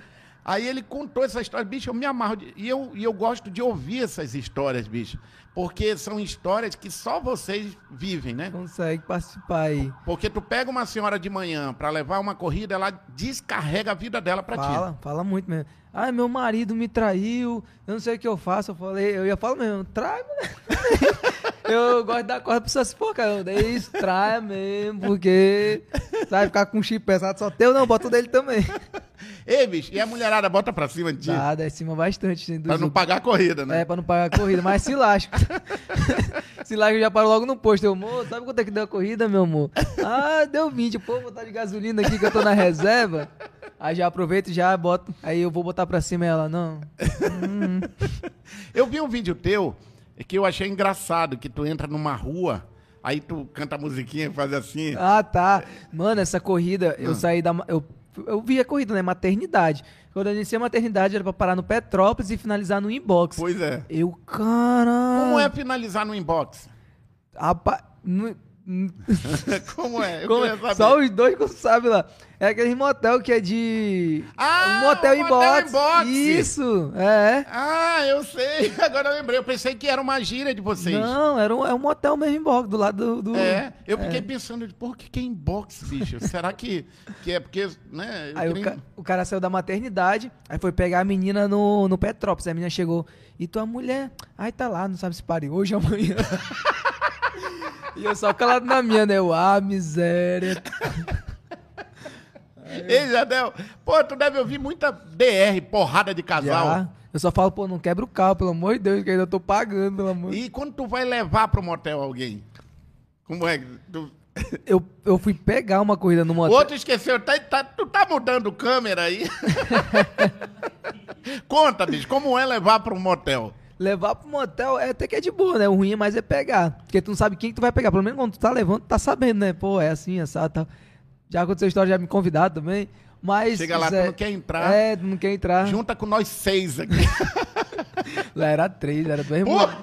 Aí ele contou essa história, bicho, eu me amarro. de- e, eu, e eu gosto de ouvir essas histórias, bicho. Porque são histórias que só vocês vivem, né? Consegue participar aí. Porque tu pega uma senhora de manhã pra levar uma corrida, ela descarrega a vida dela pra ti. Fala, fala muito mesmo. Ah, meu marido me traiu, eu não sei o que eu faço. Eu falei, eu ia falar mesmo, trai, né? Eu gosto de dar corda pra se for, cara. Daí trai mesmo, porque vai ficar com um chip pesado só teu, não, bota o dele também. Ei, bicho, e a mulherada bota pra cima de ti? Dá, dá em cima bastante. Pra não pagar a corrida, né? É, pra não pagar a corrida, mas se lasca. se lasca, eu já paro logo no posto. Eu, amor, sabe quanto é que deu a corrida, meu amor? Ah, deu 20. Pô, vou botar de gasolina aqui que eu tô na reserva. Aí já aproveito e já boto. Aí eu vou botar pra cima ela, não. Hum, Eu vi um vídeo teu que eu achei engraçado, que tu entra numa rua, aí tu canta a musiquinha e faz assim. Ah, tá. Mano, essa corrida, eu saí da. Eu, eu vi a corrida, né? Maternidade. Quando eu iniciei a maternidade, era pra parar no Petrópolis e finalizar no inbox. Pois é. Eu, caralho. Como é finalizar no inbox? Apa... no- Como é? Eu Como é? Só os dois que sabem lá. É aquele motel que é de. Ah, um motel o em motel box. em box. Isso, é. Ah, eu sei. Agora eu lembrei. Eu pensei que era uma gíria de vocês. Não, era um, é um motel mesmo em box, do lado do. do- É, eu fiquei pensando, por que que é inbox, bicho? Será que, que é porque, né? Aí o, queria- ca- o cara saiu da maternidade, aí foi pegar a menina no, no Petrópolis. Aí a menina chegou, e tua mulher? Aí tá lá, não sabe se pare hoje ou amanhã. e eu só calado na minha, né? Eu, ah, miséria. Ei, Jadel, pô, tu deve ouvir muita DR, porrada de casal. Já. Eu só falo, pô, não quebra o carro, pelo amor de Deus, que ainda tô pagando, pelo amor E quando tu vai levar pro motel alguém? Como é que tu... eu, eu fui pegar uma corrida no O motel. outro esqueceu, tá, tá- tu tá mudando câmera aí? Conta, bicho, como é levar pro motel? Levar pro motel é até que é de boa, né? O ruim é mais é pegar. Porque tu não sabe quem que tu vai pegar. Pelo menos quando tu tá levando, tu tá sabendo, né? Pô, é assim, essa tal. Já aconteceu a história, já me convidaram também. Mas. Chega lá, tu Zé- não quer entrar. É, tu não quer entrar. Junta com nós seis aqui. Lá era três, era duas mulheres.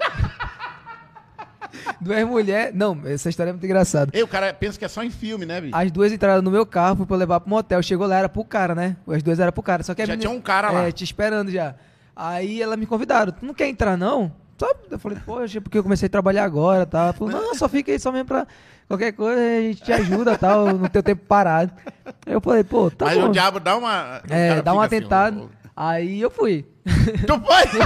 Duas mulheres. Não, essa história é muito engraçada. Ei, o cara pensa que é só em filme, né, bicho? As duas entraram no meu carro pra eu levar pro motel. Chegou lá, era pro cara, né? As duas eram pro cara. Só que a Já menina- tinha um cara lá. É, te esperando já. Aí ela me convidaram. Tu não quer entrar, não? Eu falei, poxa, porque eu comecei a trabalhar agora, tá? Ela falou, não, só fica aí só mesmo pra qualquer coisa, a gente te ajuda, tal, no teu tempo parado. Aí eu falei, pô, tá Mas bom. o diabo dá uma. É, dá um fica assim, ó, Aí eu fui. Tu foi?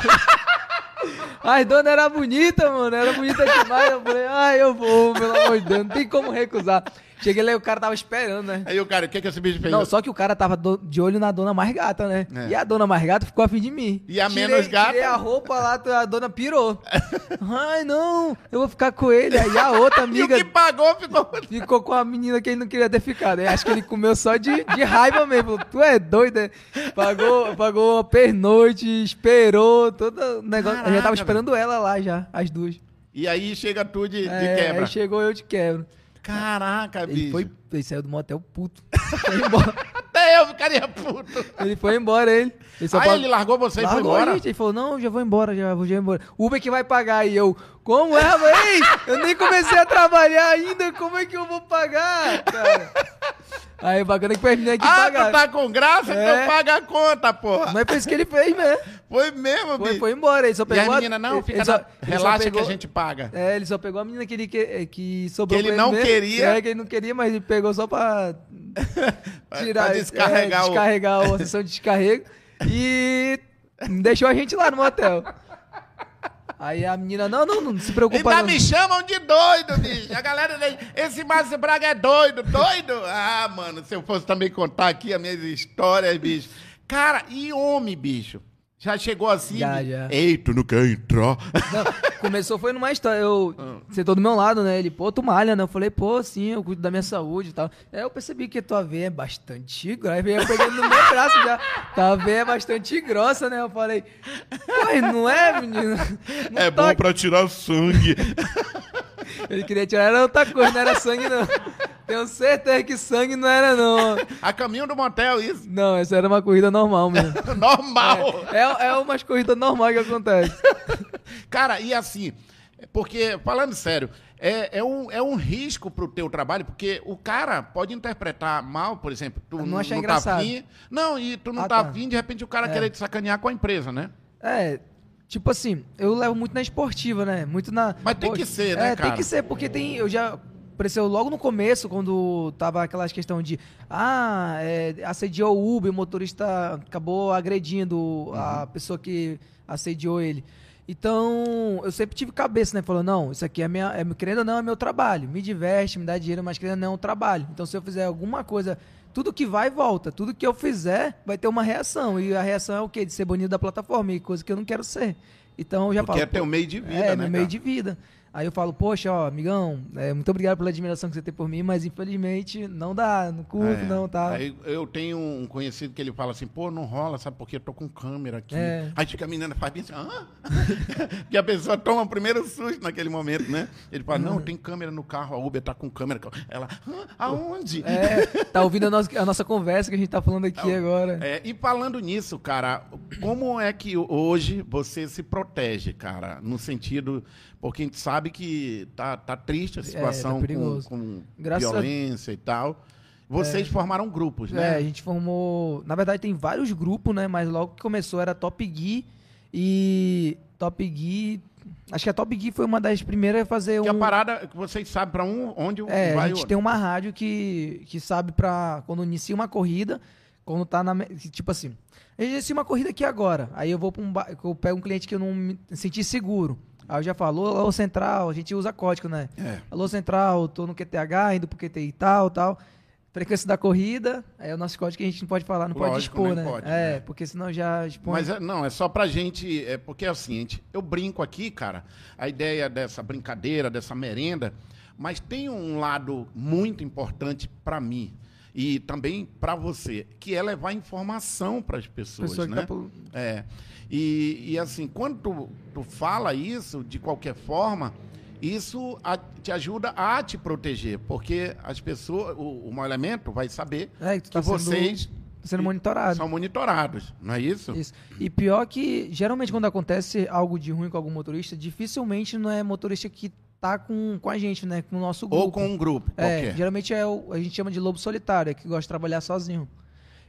As dona era bonita, mano. Era bonita demais. Eu falei, ai, eu vou, pelo amor de Deus. Não tem como recusar. Cheguei lá e o cara tava esperando, né? Aí o cara, o que, que esse bicho fez? Não, só que o cara tava do- de olho na dona mais gata, né? É. E a dona mais gata ficou afim de mim. E a menos gata? Tirei a roupa lá, a dona pirou. Ai, não, eu vou ficar com ele. Aí a outra E o amiga que pagou ficou. ficou com a menina que ele não queria ter ficado. Aí acho que ele comeu só de, de raiva mesmo. Tu é doido, né? Pagou, pagou a pernoite, esperou, todo o negócio. eu já Caraca, tava esperando ela lá já, as duas. E aí chega tu de, de É, quebra. Aí chegou eu de quebra. Caraca, Ele bicho. foi, ele saiu do motel puto. Foi embora. Até eu ficaria puto. Ele foi embora, ele. Ele pagou- ele largou você e foi Largou embora. gente. Ele falou, não, já vou embora, já vou, já embora. Uber que vai pagar. E eu, como é? Ei, eu nem comecei a trabalhar ainda, como é que eu vou pagar, cara? Aí o bacana é que foi as meninas que Ah, tu tá com graça, É. então paga a conta, porra. Mas foi isso que ele fez, né? Foi mesmo, Foi, bicho. foi embora, ele só E pegou a a- menina, não, fica só- na... Relaxa pegou- que a gente paga. É, ele só pegou a menina que ele que, que sobrou Que ele não mesmo. queria. É, que ele não queria, mas ele pegou só pra tirar, pra descarregar é, o- descarregar a sessão de descarrego e deixou a gente lá no motel. Aí a menina, não, não, não se preocupa Ainda não. me chamam de doido, bicho. A galera, esse Márcio Braga é doido, doido. Ah, mano, se eu fosse também contar aqui as minhas histórias, bicho. Cara, e homem, bicho? Já chegou assim? Já, já. Ei, tu não quer entrar? Não, começou foi numa história, eu Ah. sentou do meu lado, né? Ele, pô, tu malha, né? Eu falei, pô, sim, eu cuido da minha saúde e tal. Aí eu percebi que tua veia é bastante grossa. Aí eu peguei no meu braço já. Tua veia é bastante grossa, né? Eu falei, pô, não é, menino? Não é bom toque. pra tirar sangue. Ele queria tirar era outra coisa, não era sangue, não. Tenho certeza que sangue não era, não. A caminho do motel, isso. Não, essa era uma corrida normal mesmo. Normal. É, é umas corridas normais que acontece. Cara, e assim, porque, falando sério, é, é, um, é um risco pro teu trabalho, porque o cara pode interpretar mal, por exemplo, tu Não não, tá engraçado. afim. Não, e tu não Ah, tá tá. afim, de repente o cara querer te sacanear com a empresa, né? É, tipo assim, eu levo muito na esportiva, né? Muito na. Mas tem que ser, né, é, cara? tem que ser, porque tem. Eu já. Apareceu logo no começo, quando tava aquelas questão de. Ah, é, assediou o Uber, o motorista acabou agredindo a Uhum. pessoa que assediou ele. Então, eu sempre tive cabeça, né? Falou, não, isso aqui é minha. É, querendo ou não, é meu trabalho. Me diverte, me dá dinheiro, mas querendo ou não, é um trabalho. Então, se eu fizer alguma coisa. Tudo que vai, volta. Tudo que eu fizer vai ter uma reação. E a reação é o quê? De ser banido da plataforma. E coisa que eu não quero ser. Então eu já Porque falo. é teu meio de vida, é, né? meu meio de vida. Aí eu falo, poxa, ó, amigão, é, muito obrigado pela admiração que você tem por mim, mas infelizmente não dá, não curto, É. não, tá? Aí eu tenho um conhecido que ele fala assim, pô, não rola, sabe por quê? Eu tô com câmera aqui. É. Aí fica a menina faz bem assim, hã? que a pessoa toma o primeiro susto naquele momento, né? Ele fala, não, tem câmera no carro, a Uber tá com câmera. Ela, hã? aonde? É, tá ouvindo a nossa, a nossa conversa que a gente tá falando aqui agora. É, e falando nisso, cara, como é que hoje você se protege, cara? No sentido, porque a gente sabe que tá, tá triste a situação com, É, perigoso. com a- violência e tal. Vocês formaram grupos, né? É, a gente formou. Na verdade, tem vários grupos, né? Mas logo que começou era Top Gui e. Top Gui. Acho que a Top Gui foi uma das primeiras a fazer Que a um. parada que vocês sabem pra um, onde É, vai a gente tem uma rádio que, que sabe pra. Quando inicia uma corrida, quando tá na. Tipo assim, a gente inicia uma corrida aqui agora. Aí eu vou pra um. ba- Eu pego um cliente que eu não me senti seguro. Aí eu já falo, alô Central, a gente usa código, né? É. Alô Central, tô no QTH, indo pro QTI e tal, tal. Frequência da corrida, é o nosso código que a gente não pode falar, não pode Lógico, expor, nem né? pode, é, né? porque senão já expõe. Mas é- não, é só pra gente. É porque é o seguinte, eu brinco aqui, cara, a ideia dessa brincadeira, dessa merenda, mas tem um lado muito importante pra mim. e também para você, que é levar informação para as pessoas, Pessoa né? tá por- É. E, e assim, quando tu, tu fala isso, de qualquer forma, isso a- te ajuda a te proteger, porque as pessoas, o, o elemento vai saber É, que tu que tá sendo- vocês tá sendo são monitorados, não é isso? Isso. E pior que, geralmente, quando acontece algo de ruim com algum motorista, dificilmente não é motorista que tá com, com a gente, né? Com o nosso grupo. Ou com um grupo É, qualquer. geralmente é o, a gente chama de lobo solitário, é que gosta de trabalhar sozinho.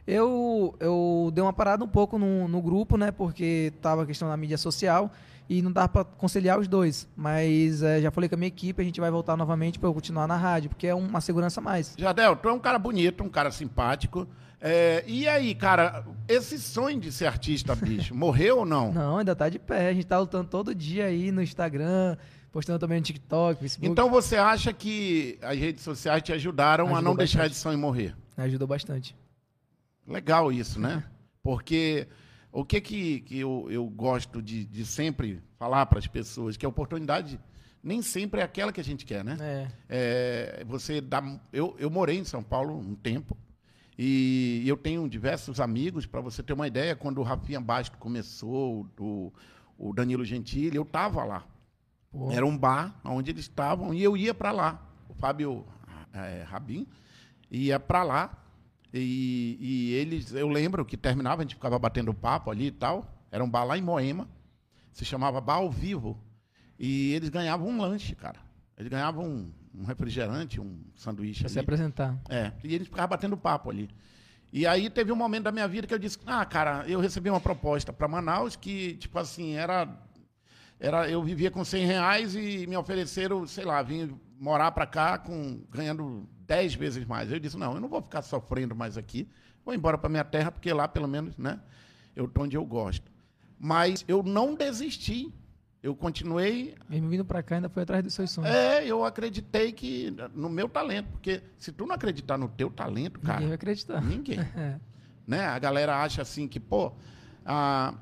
Eu, eu dei uma parada um pouco no, no grupo, né? Porque tava a questão da mídia social e não dava pra conciliar os dois. Mas é, já falei com a minha equipe, a gente vai voltar novamente para eu continuar na rádio, porque é uma segurança a mais. Jadel, tu é um cara bonito, um cara simpático. É, e aí, cara, esse sonho de ser artista, bicho, morreu ou não? Não, ainda tá de pé. A gente tá lutando todo dia aí no Instagram, postando também no TikTok, Facebook. Então você acha que as redes sociais te ajudaram a Ajudou não deixar bastante. esse sonho morrer? Ajudou bastante. Legal isso, né? Porque o que que, que eu, eu gosto de, de sempre falar para as pessoas, que a oportunidade nem sempre é aquela que a gente quer, né? É. É, você dá. Eu, eu morei em São Paulo um tempo e eu tenho diversos amigos, para você ter uma ideia, quando o Rafinha Basto começou, o, o Danilo Gentili, eu estava lá. Pô. Era um bar onde eles estavam e eu ia para lá. O Fábio é, Rabin ia para lá e, e eles, eu lembro que terminava, a gente ficava batendo papo ali e tal. Era um bar lá em Moema, se chamava Bar ao Vivo. E eles ganhavam um lanche, cara. Eles ganhavam um, um refrigerante, um sanduíche Pra se apresentar. É, e eles ficavam batendo papo ali. E aí teve um momento da minha vida que eu disse, ah, cara, eu recebi uma proposta para Manaus que, tipo assim, era, era... Eu vivia com 100 reais e me ofereceram, sei lá, vim morar para cá com ganhando 10 vezes mais. Eu disse, não, eu não vou ficar sofrendo mais aqui. Vou embora para minha terra, porque lá, pelo menos, né, eu tô onde eu gosto. Mas eu não desisti. Eu continuei Mesmo vindo pra cá, ainda foi atrás dos seus sonhos. é, eu acreditei que no meu talento, porque se tu não acreditar no teu talento, cara, Ninguém vai acreditar. ninguém, É. né? A galera acha assim que, pô, ah,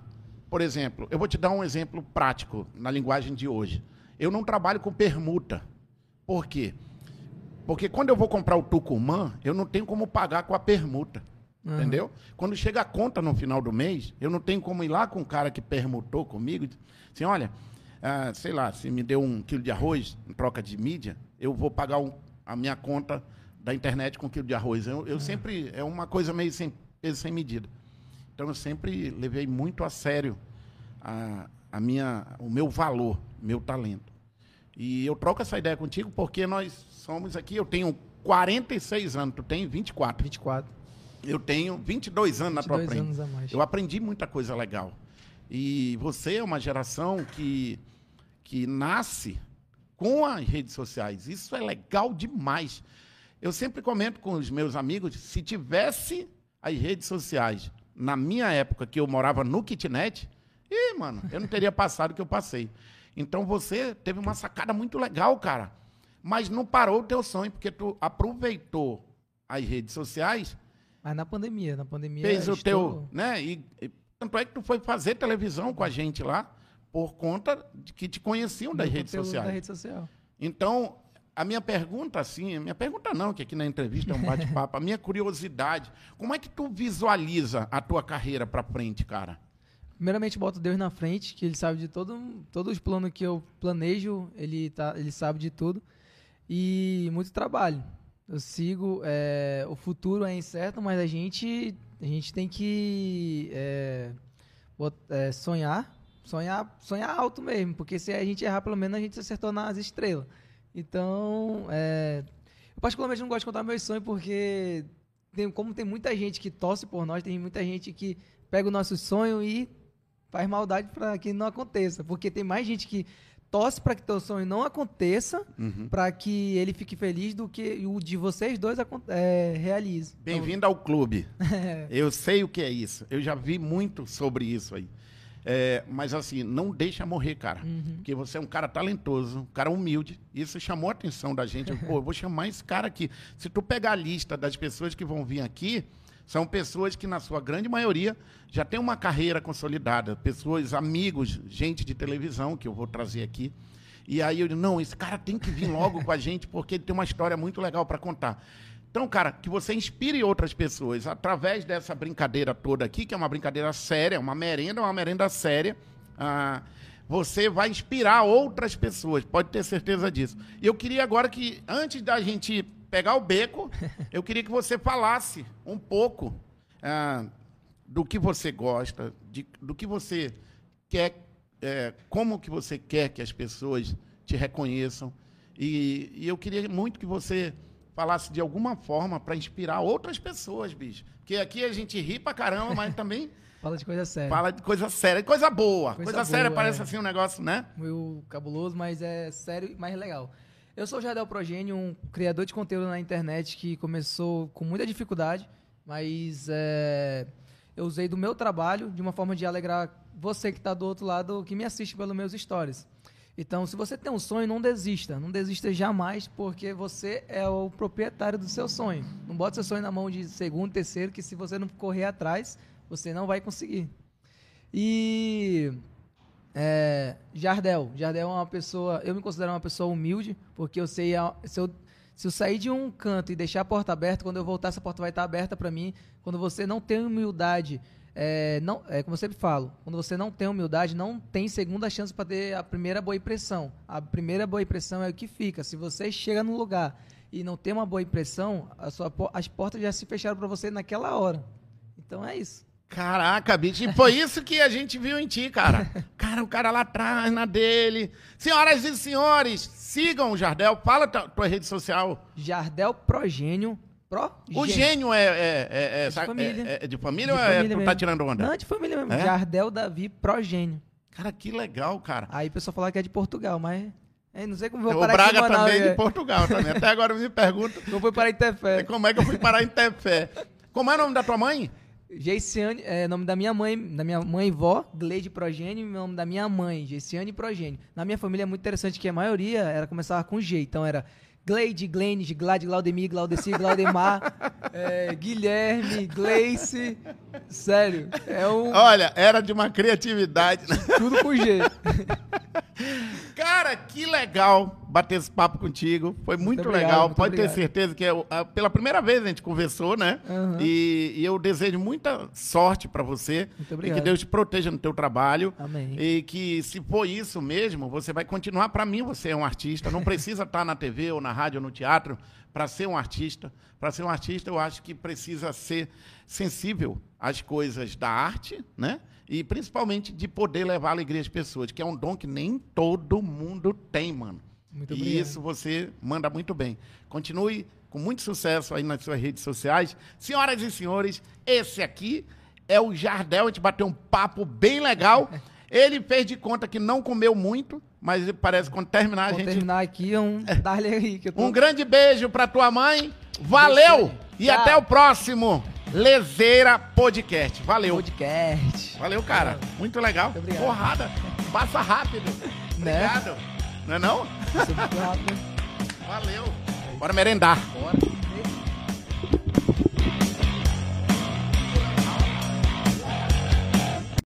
por exemplo, eu vou te dar um exemplo prático na linguagem de hoje. Eu não trabalho com permuta. Por quê? Porque quando eu vou comprar o Tucumã, eu não tenho como pagar com a permuta. Aham. Entendeu? Quando chega a conta no final do mês, eu não tenho como ir lá com o cara que permutou comigo e dizer assim, olha, ah, sei lá, se me deu um quilo de arroz em troca de mídia, eu vou pagar um- a minha conta da internet com um quilo de arroz. Eu, eu sempre, é uma coisa meio sem peso, sem medida. Então eu sempre levei muito a sério a, a minha, o meu valor, meu talento. E eu troco essa ideia contigo porque nós somos aqui, eu tenho 46 anos, tu tem 24. 24. Eu tenho 22 anos na tua 22 frente. anos a mais. Eu aprendi muita coisa legal. E você é uma geração que, que nasce com as redes sociais. Isso é legal demais. Eu sempre comento com os meus amigos, se tivesse as redes sociais na minha época, que eu morava no kitnet, ih, mano, eu não teria passado o que eu passei. Então você teve uma sacada muito legal, cara. Mas não parou o teu sonho, porque tu aproveitou as redes sociais Mas na pandemia, na pandemia. fez o teu, né? E, e tanto é que tu foi fazer televisão com a gente lá por conta de que te conheciam das Meu redes sociais. Da rede social. Então, a minha pergunta, assim, minha pergunta não, que aqui na entrevista é um bate-papo, a minha curiosidade, como é que tu visualiza a tua carreira para frente, cara? Primeiramente, boto Deus na frente, que ele sabe de todo, todos os planos que eu planejo, ele, tá, ele sabe de tudo. E muito trabalho. Eu sigo, é, o futuro é incerto, mas a gente, a gente tem que é, é, sonhar, sonhar, sonhar alto mesmo, porque se a gente errar, pelo menos a gente acertou nas estrelas. Então, é, eu particularmente não gosto de contar meus sonhos, porque tem- como tem muita gente que torce por nós, tem muita gente que pega o nosso sonho e faz maldade para que não aconteça. Porque tem mais gente que torce para que teu sonho não aconteça, Uhum. para que ele fique feliz do que o de vocês dois é, realize. Bem-vindo ao clube. Eu sei o que é isso. Eu já vi muito sobre isso aí. É, mas assim, não deixa morrer, cara. Porque você é um cara talentoso, um cara humilde. Isso chamou a atenção da gente. Eu, Pô, eu vou chamar esse cara aqui. Se tu pegar a lista das pessoas que vão vir aqui, são pessoas que, na sua grande maioria, já têm uma carreira consolidada. Pessoas, amigos, gente de televisão que eu vou trazer aqui. E aí eu digo, não, esse cara tem que vir logo com a gente, porque ele tem uma história muito legal para contar. Então, cara, que você inspire outras pessoas através dessa brincadeira toda aqui, que é uma brincadeira séria, uma merenda, uma merenda séria. Ah, você vai inspirar outras pessoas, pode ter certeza disso. E eu queria agora que, antes da gente pegar o beco, eu queria que você falasse um pouco ah, do que você gosta, de, do que você quer, é, como que você quer que as pessoas te reconheçam. E, e eu queria muito que você falasse de alguma forma para inspirar outras pessoas, bicho. Porque aqui a gente ri pra caramba, mas também Fala de coisa séria. fala de coisa séria, coisa boa. Coisa, Coisa séria boa, parece é. assim um negócio, né? Meio cabuloso, mas é sério e mais legal. Eu sou o Jardel Progênio, um criador de conteúdo na internet que começou com muita dificuldade, mas é, eu usei do meu trabalho de uma forma de alegrar você que está do outro lado, que me assiste pelos meus stories. Então, se você tem um sonho, não desista. Não desista jamais, porque você é o proprietário do seu sonho. Não bota seu sonho na mão de segundo, terceiro, que se você não correr atrás, você não vai conseguir. E é, Jardel. Jardel é uma pessoa. Eu me considero uma pessoa humilde, porque eu sei. Se eu, se eu sair de um canto e deixar a porta aberta, quando eu voltar, essa porta vai estar aberta para mim. Quando você não tem humildade. É, não, é como eu sempre falo, quando você não tem humildade, não tem segunda chance para ter a primeira boa impressão. A primeira boa impressão é o que fica. Se você chega num lugar e não tem uma boa impressão, sua, as portas já se fecharam para você naquela hora. Então é isso. Caraca, bicho, e foi isso que a gente viu em ti, cara. Cara, o cara lá atrás, na dele. Senhoras e senhores, sigam o Jardel. Fala tua, tua rede social. Jardel Progênio. Pro O gênio é, é, é, é, De família. é- é de família De ou é, família tá mesmo. tirando onda? Não, de família mesmo. É? Jardel Davi Progênio. Cara, que legal, cara. Aí o pessoal fala que é de Portugal, mas. é, não sei como vou o parar Braga em Manaus, também é é. de Portugal também. Até agora eu me pergunto Como foi parar em Tefé? como é que eu fui parar em Tefé. Como é o nome da tua mãe? Geiciane, é nome da minha mãe, da minha mãe e vó, Gleide Progênio, e nome da minha mãe, Geiciane Progênio. Na minha família é muito interessante que a maioria era começava com G, então era Gleide, Glennis, Glad, Glaudemir, Glaudeci, Glaudemar, é, Guilherme, Gleice, sério, é um Olha, era de uma criatividade. tudo com G. Cara, que legal bater esse papo contigo. Foi muito, legal. muito Pode ter obrigado. certeza que é, pela primeira vez a gente conversou, né? Aham. E, e eu desejo muita sorte pra você. Muito E obrigado. que Deus te proteja no teu trabalho. Amém. E que se for isso mesmo, você vai continuar. Pra mim, você é um artista. Não precisa estar na TV ou na rádio ou no teatro pra ser um artista. Pra ser um artista, eu acho que precisa ser sensível às coisas da arte, né? E principalmente de poder levar alegria às pessoas, que é um dom que nem todo mundo tem, mano. Muito e obrigado. isso você manda muito bem. Continue com muito sucesso aí nas suas redes sociais. Senhoras e senhores, esse aqui é o Jardel. A gente bateu um papo bem legal. Ele fez de conta que não comeu muito, mas parece que quando terminar a Vou gente. terminar aqui, é um dar-lhe aí, tô... Um grande beijo pra tua mãe. Valeu! E até o próximo Lezeira Podcast. Valeu. podcast. Valeu, cara. Muito legal. Muito obrigado. Porrada. Passa rápido. Né? Obrigado. Não é não? Isso é muito rápido. Valeu. Bora merendar. Bora.